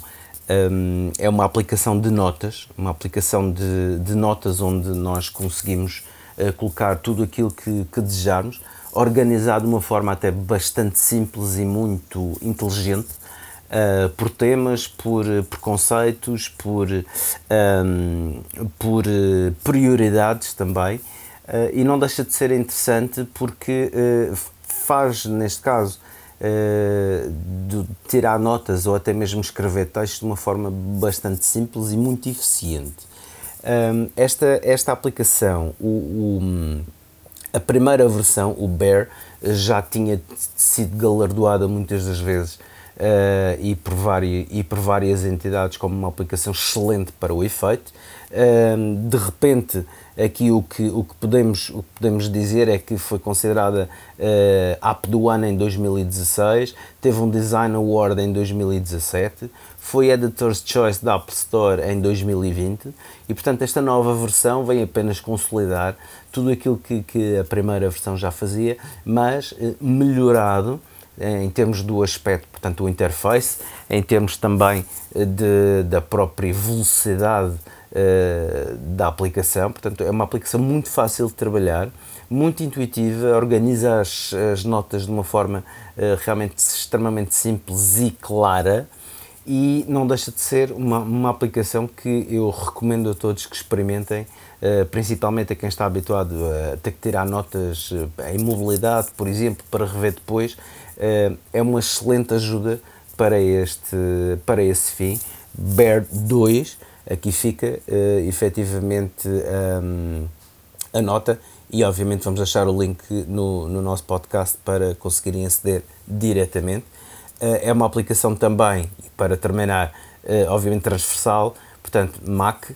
um, é uma aplicação de notas, uma aplicação de, de notas onde nós conseguimos uh, colocar tudo aquilo que, que desejarmos, organizado de uma forma até bastante simples e muito inteligente Uh, por temas, por, por conceitos, por, um, por uh, prioridades também. Uh, e não deixa de ser interessante porque faz, neste caso, de tirar notas ou até mesmo escrever texto de uma forma bastante simples e muito eficiente. Um, esta, esta aplicação, o, o, a primeira versão, o Bear, já tinha sido galardoada muitas das vezes uh, e, por várias, e por várias entidades como uma aplicação excelente para o efeito. Uh, de repente, aqui o que, o, que podemos, o que podemos dizer é que foi considerada uh, App do Ano em 2016, teve um Design Award em 2017, foi Editor's Choice da App Store em 2020 e, portanto, esta nova versão vem apenas consolidar tudo aquilo que, que a primeira versão já fazia, mas uh, melhorado em termos do aspecto, portanto, do interface, em termos também eh, de, da própria velocidade uh, da aplicação. Portanto, é uma aplicação muito fácil de trabalhar, muito intuitiva, organiza as, as notas de uma forma uh, realmente extremamente simples e clara e não deixa de ser uma, uma aplicação que eu recomendo a todos que experimentem, uh, principalmente a quem está habituado a ter que tirar notas em mobilidade, por exemplo, para rever depois eh, é uma excelente ajuda para, este, para esse fim. Bear 2, aqui fica uh, efetivamente um, a nota e obviamente vamos deixar o link no, no nosso podcast para conseguirem aceder diretamente. Uh, é uma aplicação também, para terminar, uh, obviamente transversal, portanto Mac,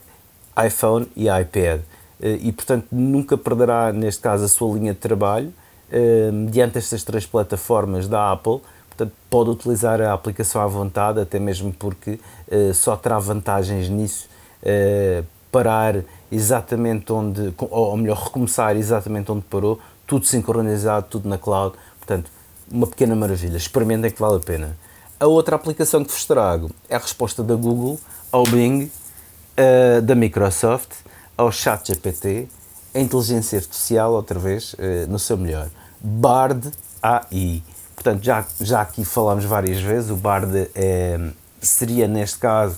iPhone e iPad. E portanto nunca perderá, neste caso, a sua linha de trabalho uh, mediante estas três plataformas da Apple. Portanto, pode utilizar a aplicação à vontade, até mesmo porque uh, só terá vantagens nisso. Uh, parar exatamente onde, ou melhor, recomeçar exatamente onde parou, tudo sincronizado, tudo na cloud. Portanto, uma pequena maravilha. Experimentem que vale a pena. A outra aplicação que vos trago é a resposta da Google ao Bing, uh, da Microsoft, ao ChatGPT, a inteligência artificial, outra vez, no seu melhor. Bard AI. Portanto, já, já aqui falámos várias vezes, o Bard é, seria neste caso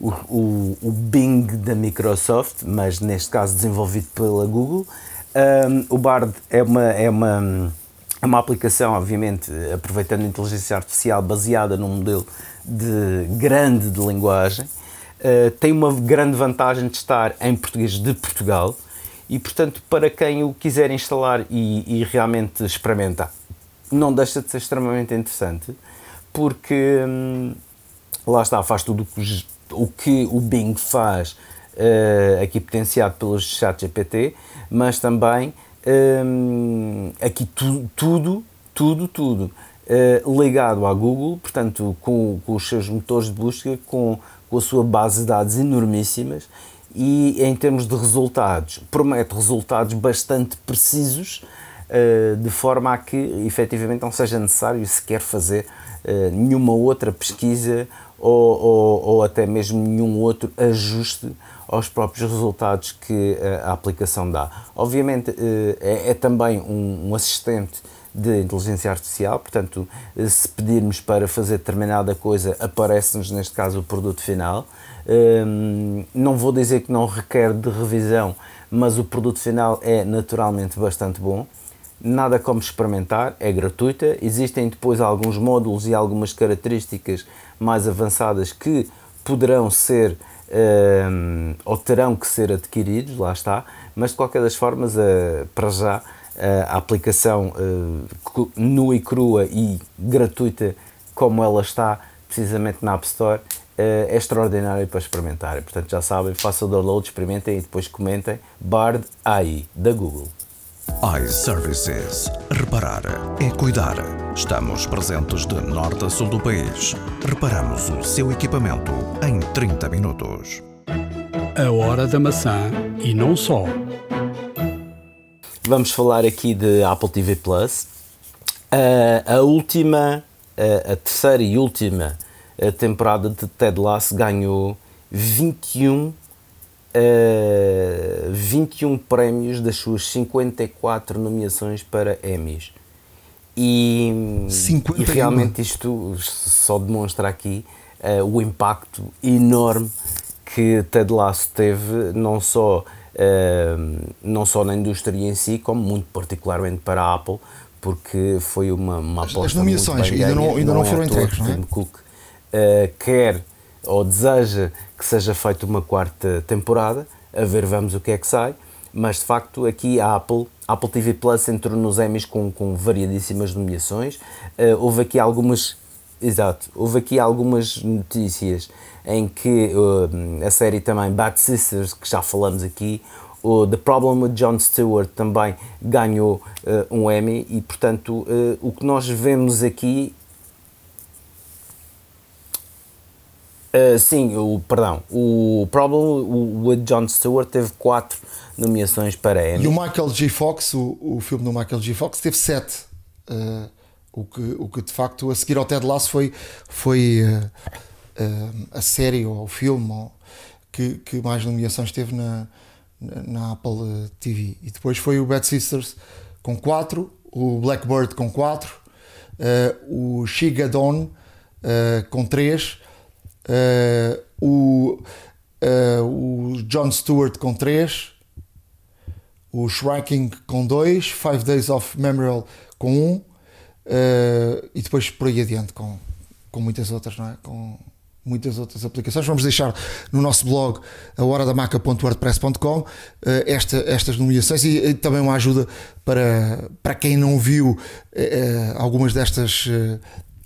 o, o, o, Bing da Microsoft, mas neste caso desenvolvido pela Google. Um, o Bard é uma, é uma, é uma aplicação, obviamente, aproveitando a inteligência artificial baseada num modelo de grande de linguagem. Uh, tem uma grande vantagem de estar em português de Portugal e, portanto, para quem o quiser instalar e, e realmente experimentar, não deixa de ser extremamente interessante, porque hum, lá está, faz tudo o que o Bing faz, uh, aqui potenciado pelos chat GPT, mas também um, aqui tu, tudo, tudo, tudo uh, ligado à Google, portanto, com, com, os seus motores de busca, com, com a sua base de dados enormíssimas e em termos de resultados, promete resultados bastante precisos, uh, de forma a que efetivamente não seja necessário sequer fazer uh, nenhuma outra pesquisa ou, ou, ou, até mesmo nenhum outro ajuste aos próprios resultados que uh, a aplicação dá. Obviamente é, é, também um, um assistente de inteligência artificial, portanto, se pedirmos para fazer determinada coisa, aparece-nos neste caso o produto final. Um, não vou dizer que não requer de revisão, mas o produto final é naturalmente bastante bom. Nada como experimentar, é gratuita. Existem depois alguns módulos e algumas características mais avançadas que poderão ser um, ou terão que ser adquiridos, lá está, mas de qualquer das formas, uh, para já, a aplicação nua e crua e gratuita como ela está precisamente na App Store é extraordinário para experimentarem. Portanto, já sabem, façam o download, experimentem e depois comentem. Bard AI, da Google iServices. Reparar é cuidar. Estamos presentes de norte a sul do país. Reparamos o seu equipamento em 30 minutos. A hora da maçã e não só. Vamos falar aqui de Apple TV Plus. Uh, a última, uh, a terceira e última uh, temporada de Ted Lasso ganhou 21 uh, 21 prémios das suas 54 nomeações para Emmys. E, e realmente isto só demonstra aqui uh, o impacto enorme que Ted Lasso teve, não só, uh, não só na indústria em si, como muito particularmente para a Apple, porque foi uma, uma aposta As nomeações ainda não, ainda não, não é foram entregues, não é? Tim Cook uh, quer ou deseja que seja feita uma quarta temporada, a ver vamos o que é que sai, mas de facto aqui a Apple, a Apple TV Plus entrou nos Emmys com, com variadíssimas nomeações, uh, houve aqui algumas, exato, houve aqui algumas notícias em que uh, a série também Bad Sisters, que já falamos aqui, o The Problem with Jon Stewart também ganhou uh, um Emmy e portanto o que nós vemos aqui Uh, sim, o, perdão. O Problem o, with Jon Stewart teve quatro nomeações para Emmy. E o Michael G. Fox, o, o filme do Michael G. Fox, teve sete. Uh, o, que, o que de facto a seguir ao Ted Lasso foi, foi uh, a série ou o filme ou, que, que mais nomeações teve na, na Apple TV. E depois foi o Bad Sisters com quatro, o Blackbird com quatro, o Shigadon com três Uh, o, uh, o John Stewart com 3, o Shrinking com 2, Five Days of Memorial com 1 um, uh, e depois por aí adiante com, com muitas outras, não é? Com muitas outras aplicações. Vamos deixar no nosso blog a horadamaca.wordpress.com esta, estas nomeações e, e, também uma ajuda para, para quem não viu algumas destas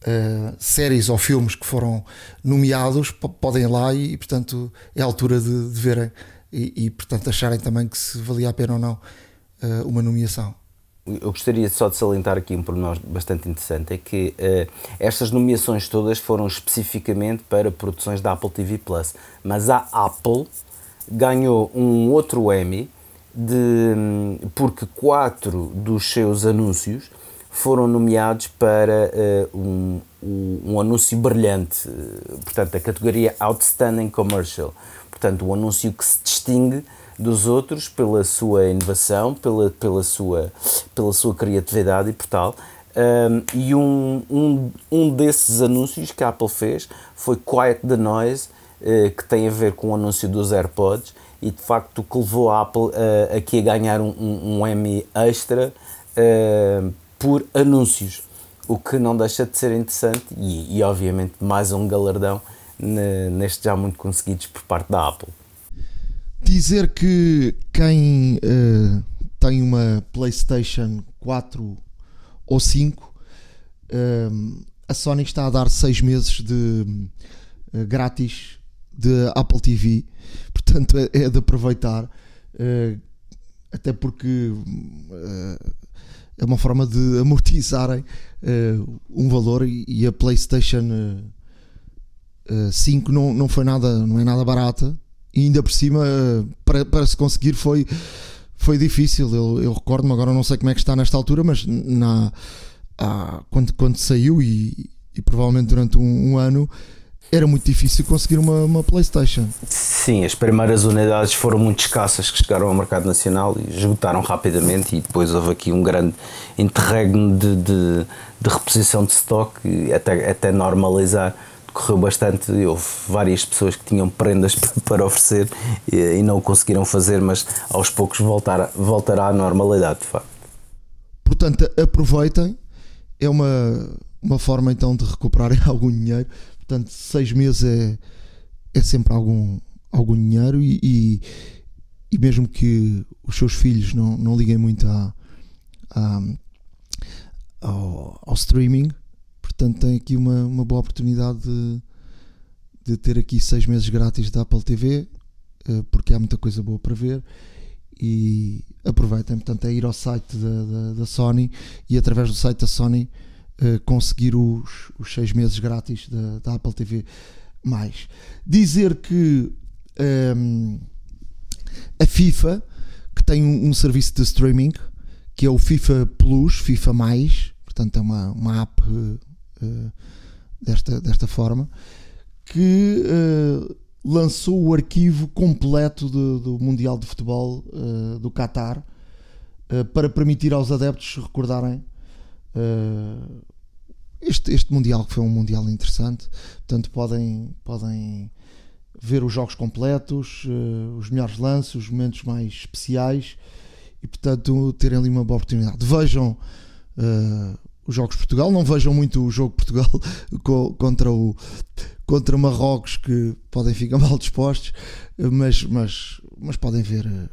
uh, séries ou filmes que foram nomeados podem ir lá e, portanto, é a altura de, de verem e, e, portanto, acharem também que se valia a pena ou não uh, uma nomeação. Eu gostaria só de salientar aqui um pormenor bastante interessante: é que uh, estas nomeações todas foram especificamente para produções da Apple TV Plus, mas a Apple ganhou um outro Emmy de, hum, porque quatro dos seus anúncios foram nomeados para uh, um, um, anúncio brilhante, uh, portanto, a categoria Outstanding Commercial. Portanto, um anúncio que se distingue dos outros pela sua inovação, pela, pela, sua, pela sua criatividade e por tal. Um, e um, um, um desses anúncios que a Apple fez foi Quiet the Noise, uh, que tem a ver com o anúncio dos AirPods e de facto que levou a Apple uh, aqui a ganhar um, um, um Emmy extra uh, por anúncios, o que não deixa de ser interessante e, e obviamente mais um galardão neste já muito conseguidos por parte da Apple. Dizer que quem uh, tem uma PlayStation 4 ou 5, uh, eh, a Sony está a dar 6 meses de uh, grátis de Apple TV, portanto é, é de aproveitar, até porque é uma forma de amortizarem uh, um valor e, a PlayStation uh, 5 não, não foi nada, não é nada barata e ainda por cima uh, para, para se conseguir foi, foi difícil. Eu, eu recordo-me, agora não sei como é que está nesta altura, mas na, quando, quando saiu e, e provavelmente durante um, um ano era muito difícil conseguir uma, uma, PlayStation. Sim, as primeiras unidades foram muito escassas que chegaram ao mercado nacional e esgotaram rapidamente. E depois houve aqui um grande interregno de, de, de reposição de stock e até, até normalizar. Correu bastante. Houve várias pessoas que tinham prendas *laughs* para oferecer e, e não conseguiram fazer, mas aos poucos voltar, voltará à normalidade, de facto. Portanto, aproveitem. É uma, uma forma então de recuperarem *laughs* algum dinheiro Portanto, seis meses é, é sempre algum, algum dinheiro e, e, e mesmo que os seus filhos não, não liguem muito à, ao, ao, streaming. Portanto, tem aqui uma, uma boa oportunidade de, de ter aqui seis meses grátis da Apple TV, uh, porque há muita coisa boa para ver. E aproveitem, portanto, é ir ao site da, da, da Sony e através do site da Sony uh, conseguir os, os seis meses grátis da, da Apple TV. Mais dizer que um, a FIFA, que tem um, um, serviço de streaming, que é o FIFA Plus, FIFA Mais, portanto é uma, uma app uh, desta, desta forma, que uh, lançou o arquivo completo do, do Mundial de Futebol uh, do Qatar para permitir aos adeptos recordarem este, este Mundial, que foi um Mundial interessante. Portanto, podem, podem ver os jogos completos, uh, os melhores lances, os momentos mais especiais e, portanto, terem ali uma boa oportunidade. Vejam uh, os jogos de Portugal, não vejam muito o jogo de Portugal *laughs* contra o contra Marrocos que podem ficar *laughs* mal dispostos, mas, mas, mas podem ver, uh,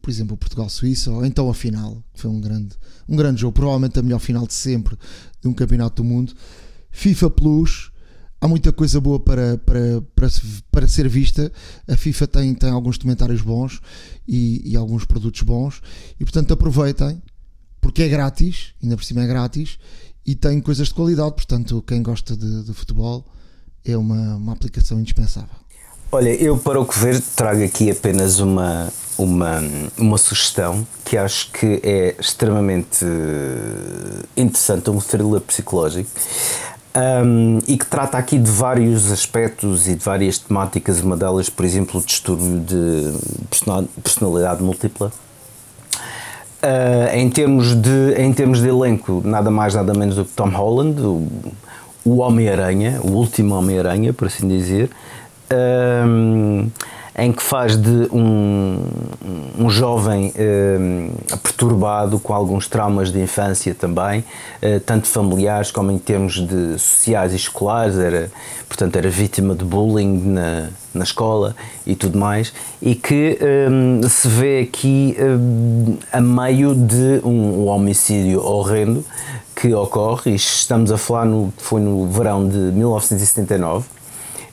por exemplo, o Portugal-Suíça ou então a final, que foi um grande, um grande jogo, provavelmente a melhor final de sempre de um campeonato do mundo. FIFA Plus há muita coisa boa para, para, para, para ser vista. A FIFA tem, tem alguns documentários bons e, e, alguns produtos bons, e portanto aproveitem, porque é grátis, ainda por cima é grátis, e tem coisas de qualidade. Portanto, quem gosta de, de futebol é uma, uma aplicação indispensável. Olha, eu para o que ver trago aqui apenas uma, uma, uma sugestão que acho que é extremamente interessante, um thriller psicológico um, e que trata aqui de vários aspectos e de várias temáticas, uma delas, por exemplo, o distúrbio de personalidade múltipla. Uh, em, termos de, em termos de elenco, nada mais nada menos do que Tom Holland, o, o Homem-Aranha, o último Homem-Aranha, por assim dizer. Um, em que faz de um, um jovem eh, perturbado com alguns traumas de infância também, eh, tanto familiares como em termos de sociais e escolares, era, portanto era vítima de bullying na, na escola e tudo mais, e que eh, se vê aqui a meio de um, um homicídio horrendo que ocorre, e estamos a falar no, foi no verão de 1979,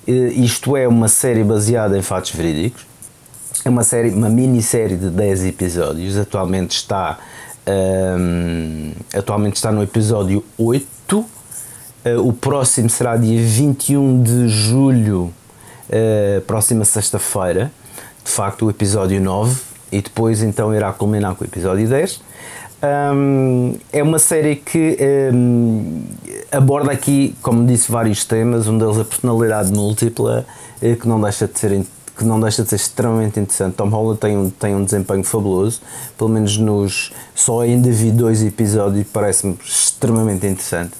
isto é uma série baseada em fatos verídicos. É uma série, uma minissérie de 10 episódios. Atualmente está, um, atualmente está no episódio 8. Uh, o próximo será dia 21 de julho, uh, próxima sexta-feira. De facto, o episódio 9. E depois então irá culminar com o episódio 10. Um, é uma série que um, aborda aqui, como disse, vários temas, um deles a personalidade múltipla, eh, que não deixa de ser que não deixa de ser extremamente interessante. Tom Holland tem um, tem um desempenho fabuloso, pelo menos nos só ainda vi dois episódios e parece-me extremamente interessante.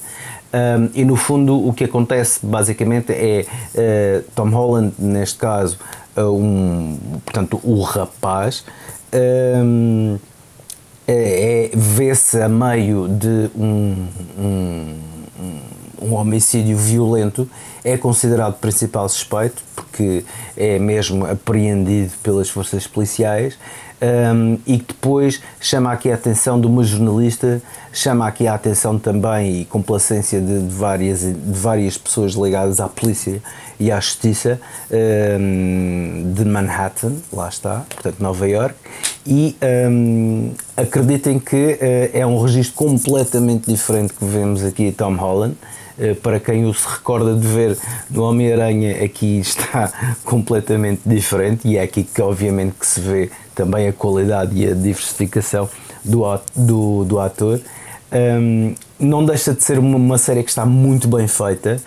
Um, e no fundo o que acontece basicamente é uh, Tom Holland, neste caso, uh, um, portanto, o rapaz. Um, é, é vê-se a meio de um, um, um, homicídio violento, é considerado principal suspeito, porque é mesmo apreendido pelas forças policiais um, e depois chama aqui a atenção de uma jornalista, chama aqui a atenção também e complacência de, de várias, de várias pessoas ligadas à polícia e à justiça um, de Manhattan, lá está, portanto Nova York, e um, acreditem que uh, é um registro completamente diferente que vemos aqui Tom Holland. Uh, para quem o se recorda de ver no Homem-Aranha, aqui está *laughs* completamente diferente e é aqui que obviamente que se vê também a qualidade e a diversificação do, do, do ator. Um, não deixa de ser uma, uma, série que está muito bem feita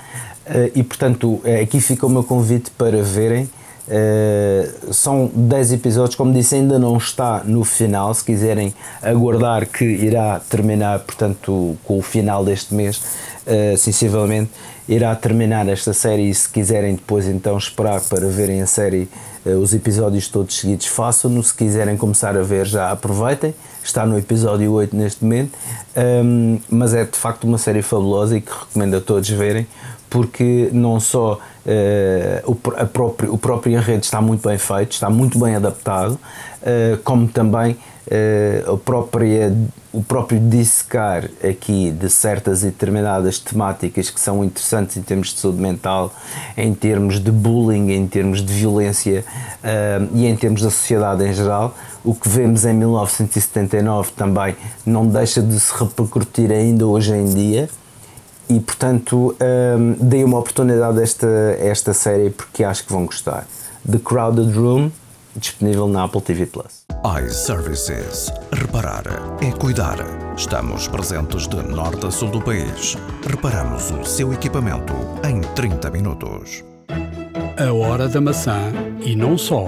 e, portanto, eh, aqui fica o meu convite para verem. Uh, são 10 episódios, como disse, ainda não está no final. Se quiserem aguardar que irá terminar, portanto, com o final deste mês, uh, sensivelmente, irá terminar esta série. E se quiserem depois, então, esperar para verem a série eh, os episódios todos seguidos, façam-no. Se quiserem começar a ver, já aproveitem. Está no episódio 8 neste momento. Um, mas é de facto uma série fabulosa e que recomendo a todos verem, porque não só uh, o, próprio, o próprio enredo está muito bem feito, está muito bem adaptado, uh, como também uh, a própria, o próprio dissecar aqui de certas e determinadas temáticas que são interessantes em termos de saúde mental, em termos de bullying, em termos de violência e em termos da sociedade em geral. O que vemos em 1979 também não deixa de se repercutir ainda hoje em dia e portanto um, dei uma oportunidade a esta, a esta série porque acho que vão gostar. The Crowded Room, disponível na Apple TV Plus. iServices. Reparar é cuidar. Estamos presentes de norte a sul do país. Reparamos o seu equipamento em 30 minutos. A hora da maçã e não só.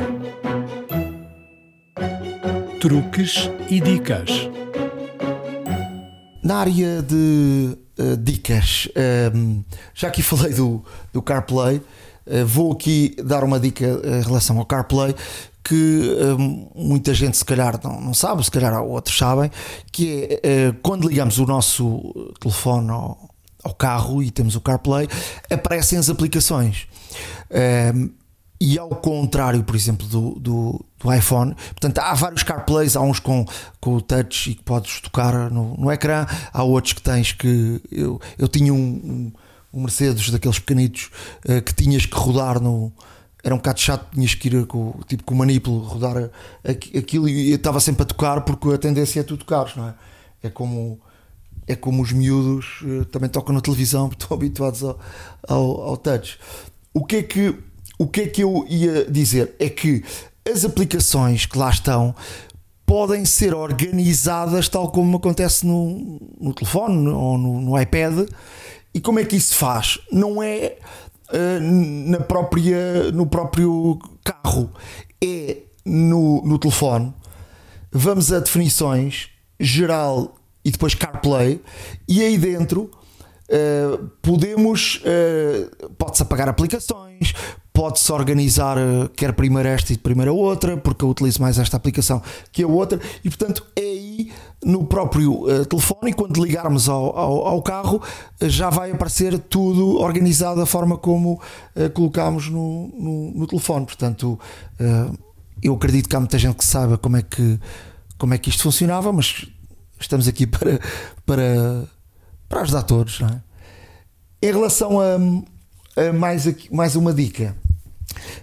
Truques e dicas. Na área de uh, dicas, um, já aqui falei do, do CarPlay, uh, vou aqui dar uma dica em relação ao CarPlay que um, muita gente se calhar não, não sabe, se calhar outros sabem, que é uh, quando ligamos o nosso telefone ao, ao, carro e temos o CarPlay, aparecem as aplicações. Um, e ao contrário, por exemplo, do, do, do, iPhone, portanto, há vários CarPlays, há uns com, com o touch e que podes tocar no, no ecrã, há outros que tens que. Eu, eu tinha um, um, Mercedes daqueles pequenitos uh, que tinhas que rodar no. Era um bocado chato, tinhas que ir com, tipo, com o manipulo, rodar aquilo e estava sempre a tocar porque a tendência é tu tocares, não é? É como é como os miúdos uh, também tocam na televisão, porque *laughs* estão habituados ao, ao, ao touch. O que é que o que é que eu ia dizer? É que as aplicações que lá estão podem ser organizadas tal como acontece no, no telefone ou no, no, iPad. E como é que isso se faz? Não é uh, na própria, no próprio carro, é no, no telefone. Vamos a definições, geral e depois CarPlay, e aí dentro uh, podemos. Uh, pode-se apagar aplicações, pode-se organizar uh, quer primeiro esta e primeiro a outra, porque eu utilizo mais esta aplicação que a outra, e portanto é aí no próprio uh, telefone, quando ligarmos ao, ao, ao carro, uh, já vai aparecer tudo organizado da forma como colocámos no, no, no, telefone. Portanto, eu acredito que há muita gente que saiba como é que, como é que isto funcionava, mas estamos aqui *laughs* para, para, para ajudar todos. É? Em relação a, a mais, aqui, mais uma dica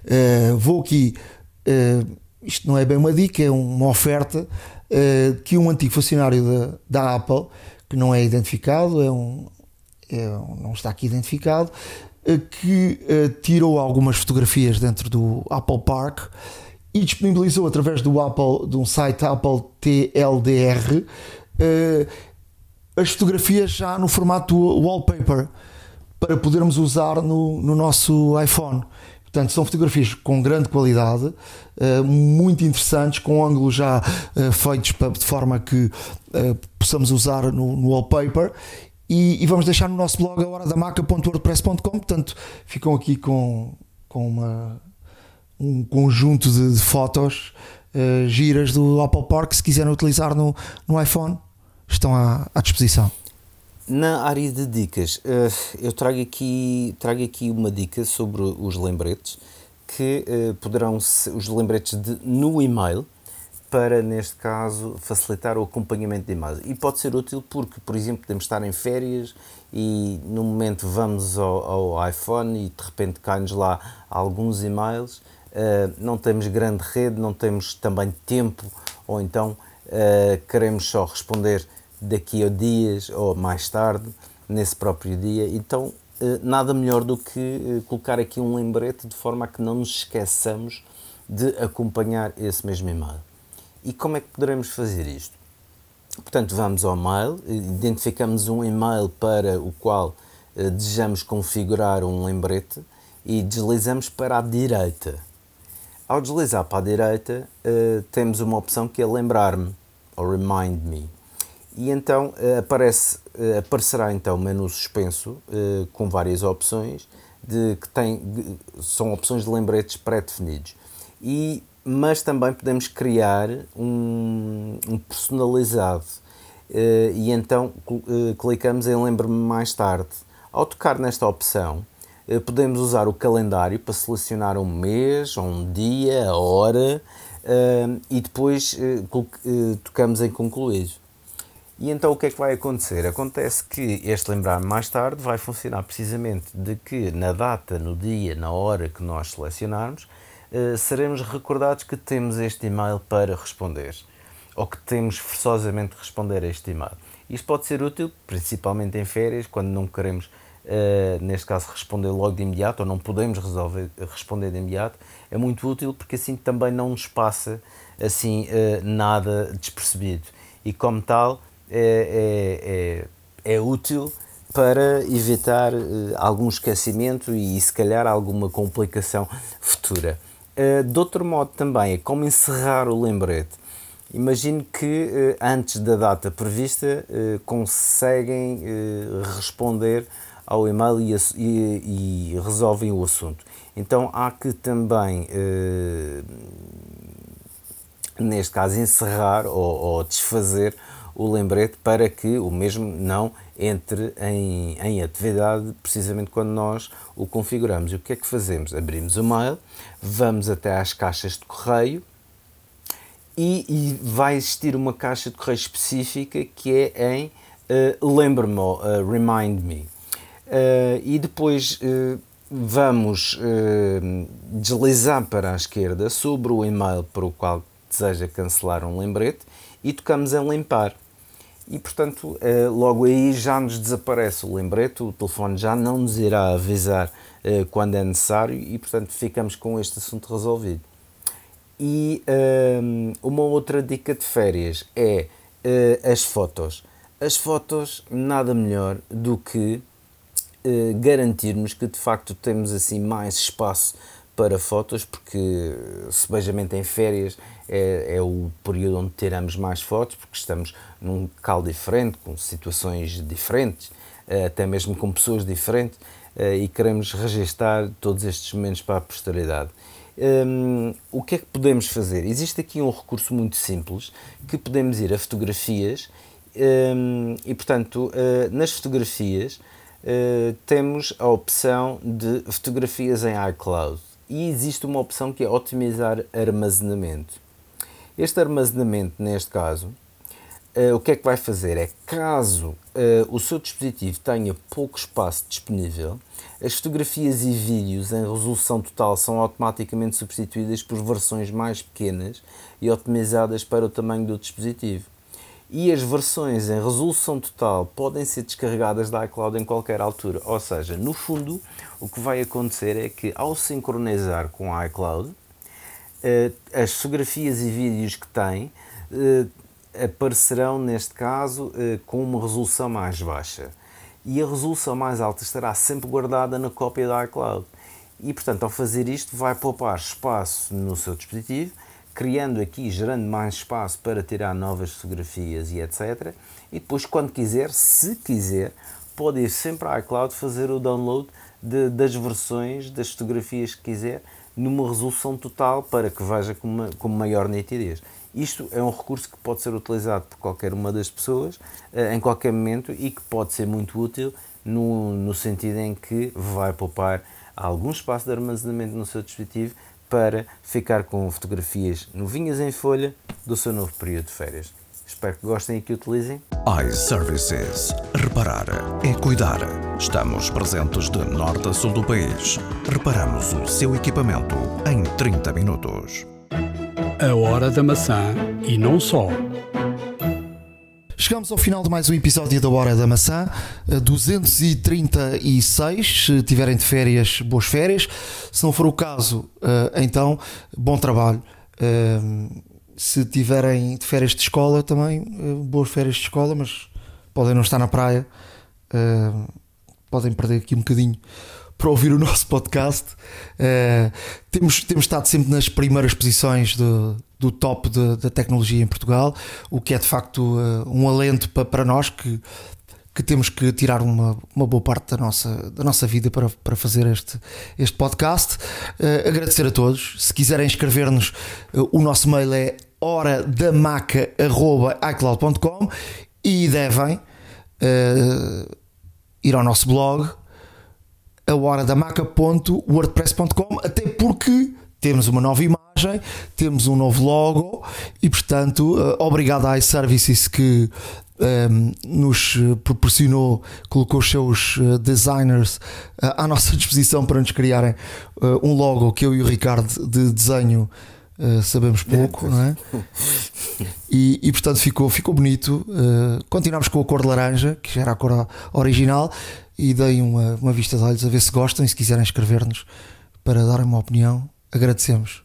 Uh, vou aqui, uh, isto não é bem uma dica, é uma oferta uh, que um antigo funcionário da, da Apple, que não é identificado, é um, é, não está aqui identificado, que tirou algumas fotografias dentro do Apple Park e disponibilizou através do Apple, de um site Apple TLDR, as fotografias já no formato wallpaper para podermos usar no, no nosso iPhone. Portanto, são fotografias com grande qualidade, eh, muito interessantes, com ângulos já eh, feitos de forma que eh, possamos usar no, wallpaper. E, vamos deixar no nosso blog a hora da maca.wordpress.com. Portanto, ficam aqui com, com uma, um conjunto de, de fotos giras do Apple Park. Se quiserem utilizar no, no iPhone, estão à, à disposição. Na área de dicas, eh, eu trago aqui, trago aqui uma dica sobre os lembretes, que eh, poderão ser os lembretes de, no e-mail, para, neste caso, facilitar o acompanhamento de e-mails. E pode ser útil porque, por exemplo, podemos estar em férias e no momento vamos ao, ao iPhone e de repente cai-nos lá alguns e-mails, uh, não temos grande rede, não temos também tempo, ou então queremos só responder daqui a dias ou mais tarde, nesse próprio dia. Então, eh, nada melhor do que eh, colocar aqui um lembrete de forma a que não nos esqueçamos de acompanhar esse mesmo e-mail. E como é que poderemos fazer isto? Portanto, vamos ao mail, identificamos um e-mail para o qual eh, desejamos configurar um lembrete e deslizamos para a direita. Ao deslizar para a direita, temos uma opção que é lembrar-me, ou remind me e então eh, aparece, eh, aparecerá então menu suspenso eh, com várias opções de, que tem, são opções de lembretes pré-definidos. E, mas também podemos criar um, um personalizado e então clicamos em lembre-me mais tarde. Ao tocar nesta opção, podemos usar o calendário para selecionar um mês, um dia, a hora e depois tocamos em concluído. E então o que é que vai acontecer? Acontece que este lembrar mais tarde vai funcionar precisamente de que na data, no dia, na hora que nós selecionarmos, uh, seremos recordados que temos este e-mail para responder ou que temos forçosamente responder a este e-mail. Isto pode ser útil, principalmente em férias, quando não queremos, uh, neste caso, responder logo de imediato ou não podemos resolver, responder de imediato. É muito útil porque assim também não nos passa assim uh, nada despercebido. E como tal, é, é, é, é útil para evitar uh, algum esquecimento e, se calhar, alguma complicação futura. Uh, de outro modo, também é como encerrar o lembrete. Imagino que uh, antes da data prevista conseguem responder ao e-mail e, e, e, resolvem o assunto. Então há que também, neste caso, encerrar ou, ou desfazer o lembrete para que o mesmo não entre em, em atividade precisamente quando nós o configuramos. E o que é que fazemos? Abrimos o mail, vamos até às caixas de correio e, e vai existir uma caixa de correio específica que é em uh, lembre-me, uh, remind me. Uh, e depois vamos deslizar para a esquerda sobre o e-mail para o qual deseja cancelar um lembrete e tocamos em limpar e portanto eh, logo aí já nos desaparece o lembrete, o telefone já não nos irá avisar eh, quando é necessário e portanto ficamos com este assunto resolvido. E ehm, uma outra dica de férias é eh, as fotos. As fotos nada melhor do que garantirmos que de facto temos assim mais espaço para fotos, porque sebejamente em férias é, é, o período onde teremos mais fotos, porque estamos num local diferente, com situações diferentes, eh, até mesmo com pessoas diferentes, eh, e queremos registar todos estes momentos para a posteridade. Um, o que é que podemos fazer? Existe aqui um recurso muito simples que podemos ir a fotografias um, e, portanto, uh, nas fotografias uh, temos a opção de fotografias em iCloud e existe uma opção que é otimizar armazenamento. Este armazenamento, neste caso, uh, o que é que vai fazer? É caso uh, o seu dispositivo tenha pouco espaço disponível, as fotografias e vídeos em resolução total são automaticamente substituídas por versões mais pequenas e otimizadas para o tamanho do dispositivo. E as versões em resolução total podem ser descarregadas da iCloud em qualquer altura. Ou seja, no fundo, o que vai acontecer é que ao sincronizar com a iCloud, as fotografias e vídeos que tem eh, aparecerão, neste caso, eh, com uma resolução mais baixa. E a resolução mais alta estará sempre guardada na cópia da iCloud. E, portanto, ao fazer isto, vai poupar espaço no seu dispositivo, criando aqui, gerando mais espaço para tirar novas fotografias e etc. E depois, quando quiser, se quiser, pode ir sempre à iCloud fazer o download de, das versões das fotografias que quiser numa resolução total para que veja com, uma, com maior nitidez. Isto é um recurso que pode ser utilizado por qualquer uma das pessoas eh, em qualquer momento e que pode ser muito útil no, no sentido em que vai poupar algum espaço de armazenamento no seu dispositivo para ficar com fotografias novinhas em folha do seu novo período de férias. Espero que gostem e que utilizem. iServices. Reparar é cuidar. Estamos presentes de norte a sul do país. Reparamos o seu equipamento em 30 minutos. A hora da maçã e não só. Chegamos ao final de mais um episódio da Hora da Maçã, 236. Se tiverem de férias, boas férias. Se não for o caso, eh, então, bom trabalho. Se tiverem de férias de escola também, eh, boas férias de escola, mas podem não estar na praia, uh, podem perder aqui um bocadinho para ouvir o *laughs* nosso podcast. Uh, temos, temos estado sempre nas primeiras posições do, do top da tecnologia em Portugal, o que é de facto uh, um alento para, para nós que, que temos que tirar uma, uma boa parte da nossa, da nossa vida para, para fazer este, este podcast. Uh, agradecer a todos. Se quiserem escrever-nos, o nosso mail é horadamaca.icloud.com e devem uh, ir ao nosso blog a horadamaca.wordpress.com até porque temos uma nova imagem, temos um novo logo e, portanto, uh, obrigado à iServices que um, ehm, nos proporcionou, colocou os seus designers à nossa *laughs* disposição para nos criarem um logo que eu e o Ricardo de desenho sabemos pouco, não é? E, e, portanto ficou, ficou bonito. continuamos com a cor de laranja, que já era a cor original, e dei uma, uma vista de olhos a ver se gostam e se quiserem escrever-nos para darem uma opinião agradecemos.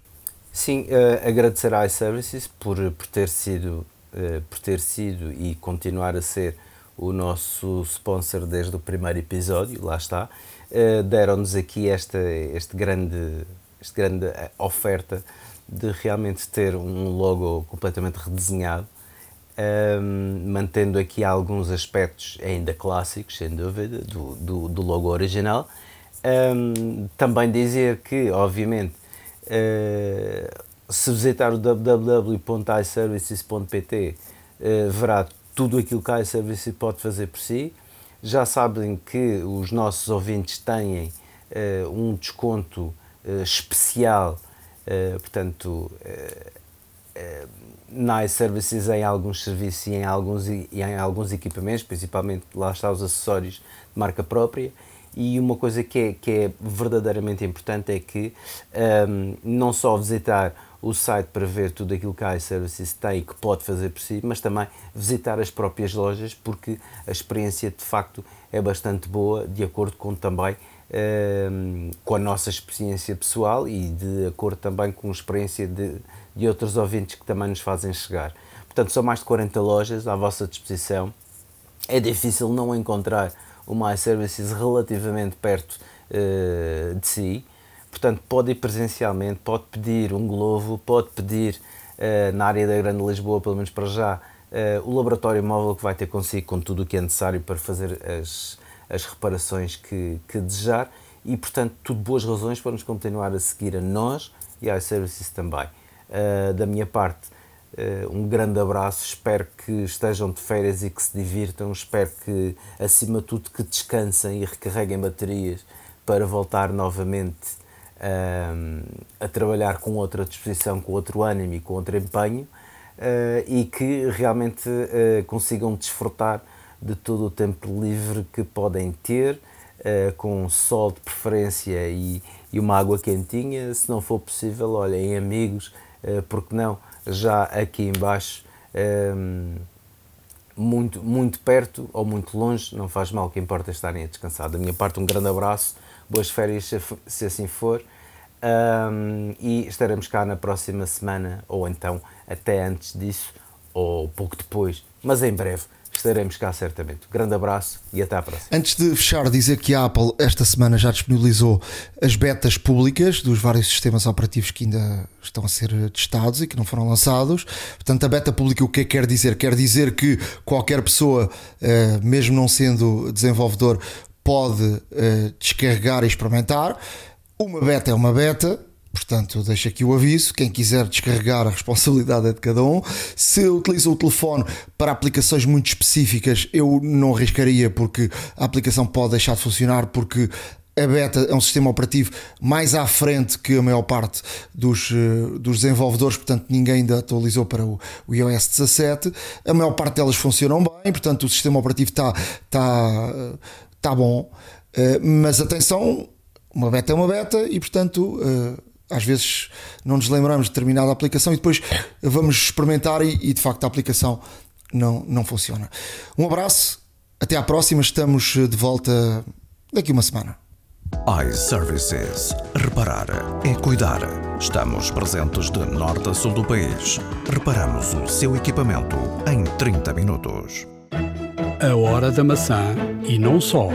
Sim, uh, agradecer à iServices por, por, ter sido, uh, por ter sido e continuar a ser o nosso sponsor desde o primeiro episódio, lá está. Uh, Deram-nos aqui esta este grande, este grande oferta de realmente ter um logo completamente redesenhado, um, mantendo aqui alguns aspectos ainda clássicos, sem dúvida, do, do, do logo original. Um, também dizer que, obviamente, Uh, se visitar o www.iservices.pt uh, verá tudo aquilo que a iServices pode fazer por si. Já sabem que os nossos ouvintes têm uh, um desconto especial, portanto, na iServices em alguns serviços e em alguns, e em alguns equipamentos, principalmente lá está os acessórios de marca própria. E uma coisa que é, que é verdadeiramente importante é que um, não só visitar o site para ver tudo aquilo que a iServices tem e que pode fazer por si, mas também visitar as próprias lojas, porque a experiência de facto é bastante boa, de acordo com também um, com a nossa experiência pessoal e de acordo também com a experiência de, de outros ouvintes que também nos fazem chegar. Portanto, são mais de 40 lojas à vossa disposição. É difícil não encontrar o iServices relativamente perto uh, de si. Portanto, pode ir presencialmente, pode pedir um globo, pode pedir uh, na área da Grande Lisboa, pelo menos para já, uh, o laboratório móvel que vai ter consigo com tudo o que é necessário para fazer as, as reparações que, que desejar e, portanto, tudo boas razões para nos continuar a seguir a nós e a iServices também. da minha parte, Uh, um grande abraço, espero que estejam de férias e que se divirtam, espero que, acima de tudo, que descansem e recarreguem baterias para voltar novamente uh, a trabalhar com outra disposição, com outro ânimo e com outro empenho uh, e que realmente consigam desfrutar de todo o tempo livre que podem ter, com sol de preferência e, e, uma água quentinha, se não for possível, olhem amigos, porque não? já aqui embaixo, um, muito, muito perto ou muito longe, não faz mal, o que importa é estarem a descansar. Da minha parte, um grande abraço, boas férias se, assim for, um, e estaremos cá na próxima semana, ou então até antes disso, ou pouco depois, mas em breve estaremos cá certamente. Grande abraço e até à próxima. Antes de fechar, dizer que a Apple esta semana já disponibilizou as betas públicas dos vários sistemas operativos que ainda estão a ser testados e que não foram lançados. Portanto, a beta pública o que é que quer dizer? Quer dizer que qualquer pessoa, eh, mesmo não sendo desenvolvedor, pode eh, descarregar e experimentar. Uma beta é uma beta, Portanto, deixo aqui o aviso: quem quiser descarregar, a responsabilidade é de cada um. Se utiliza o telefone para aplicações muito específicas, eu não arriscaria, porque a aplicação pode deixar de funcionar, porque a beta é um sistema operativo mais à frente que a maior parte dos, eh, dos desenvolvedores, portanto, ninguém ainda atualizou para o, o iOS 17. A maior parte delas funcionam bem, portanto, o sistema operativo está tá, tá bom. Eh, mas atenção, uma beta é uma beta e, portanto eh, às vezes não nos lembramos de determinada aplicação e depois vamos experimentar e, e, de facto a aplicação não, não funciona. Um abraço, até à próxima, estamos de volta daqui uma semana. iServices. Reparar é cuidar. Estamos presentes de norte a sul do país. Reparamos o seu equipamento em 30 minutos. A hora da maçã e não só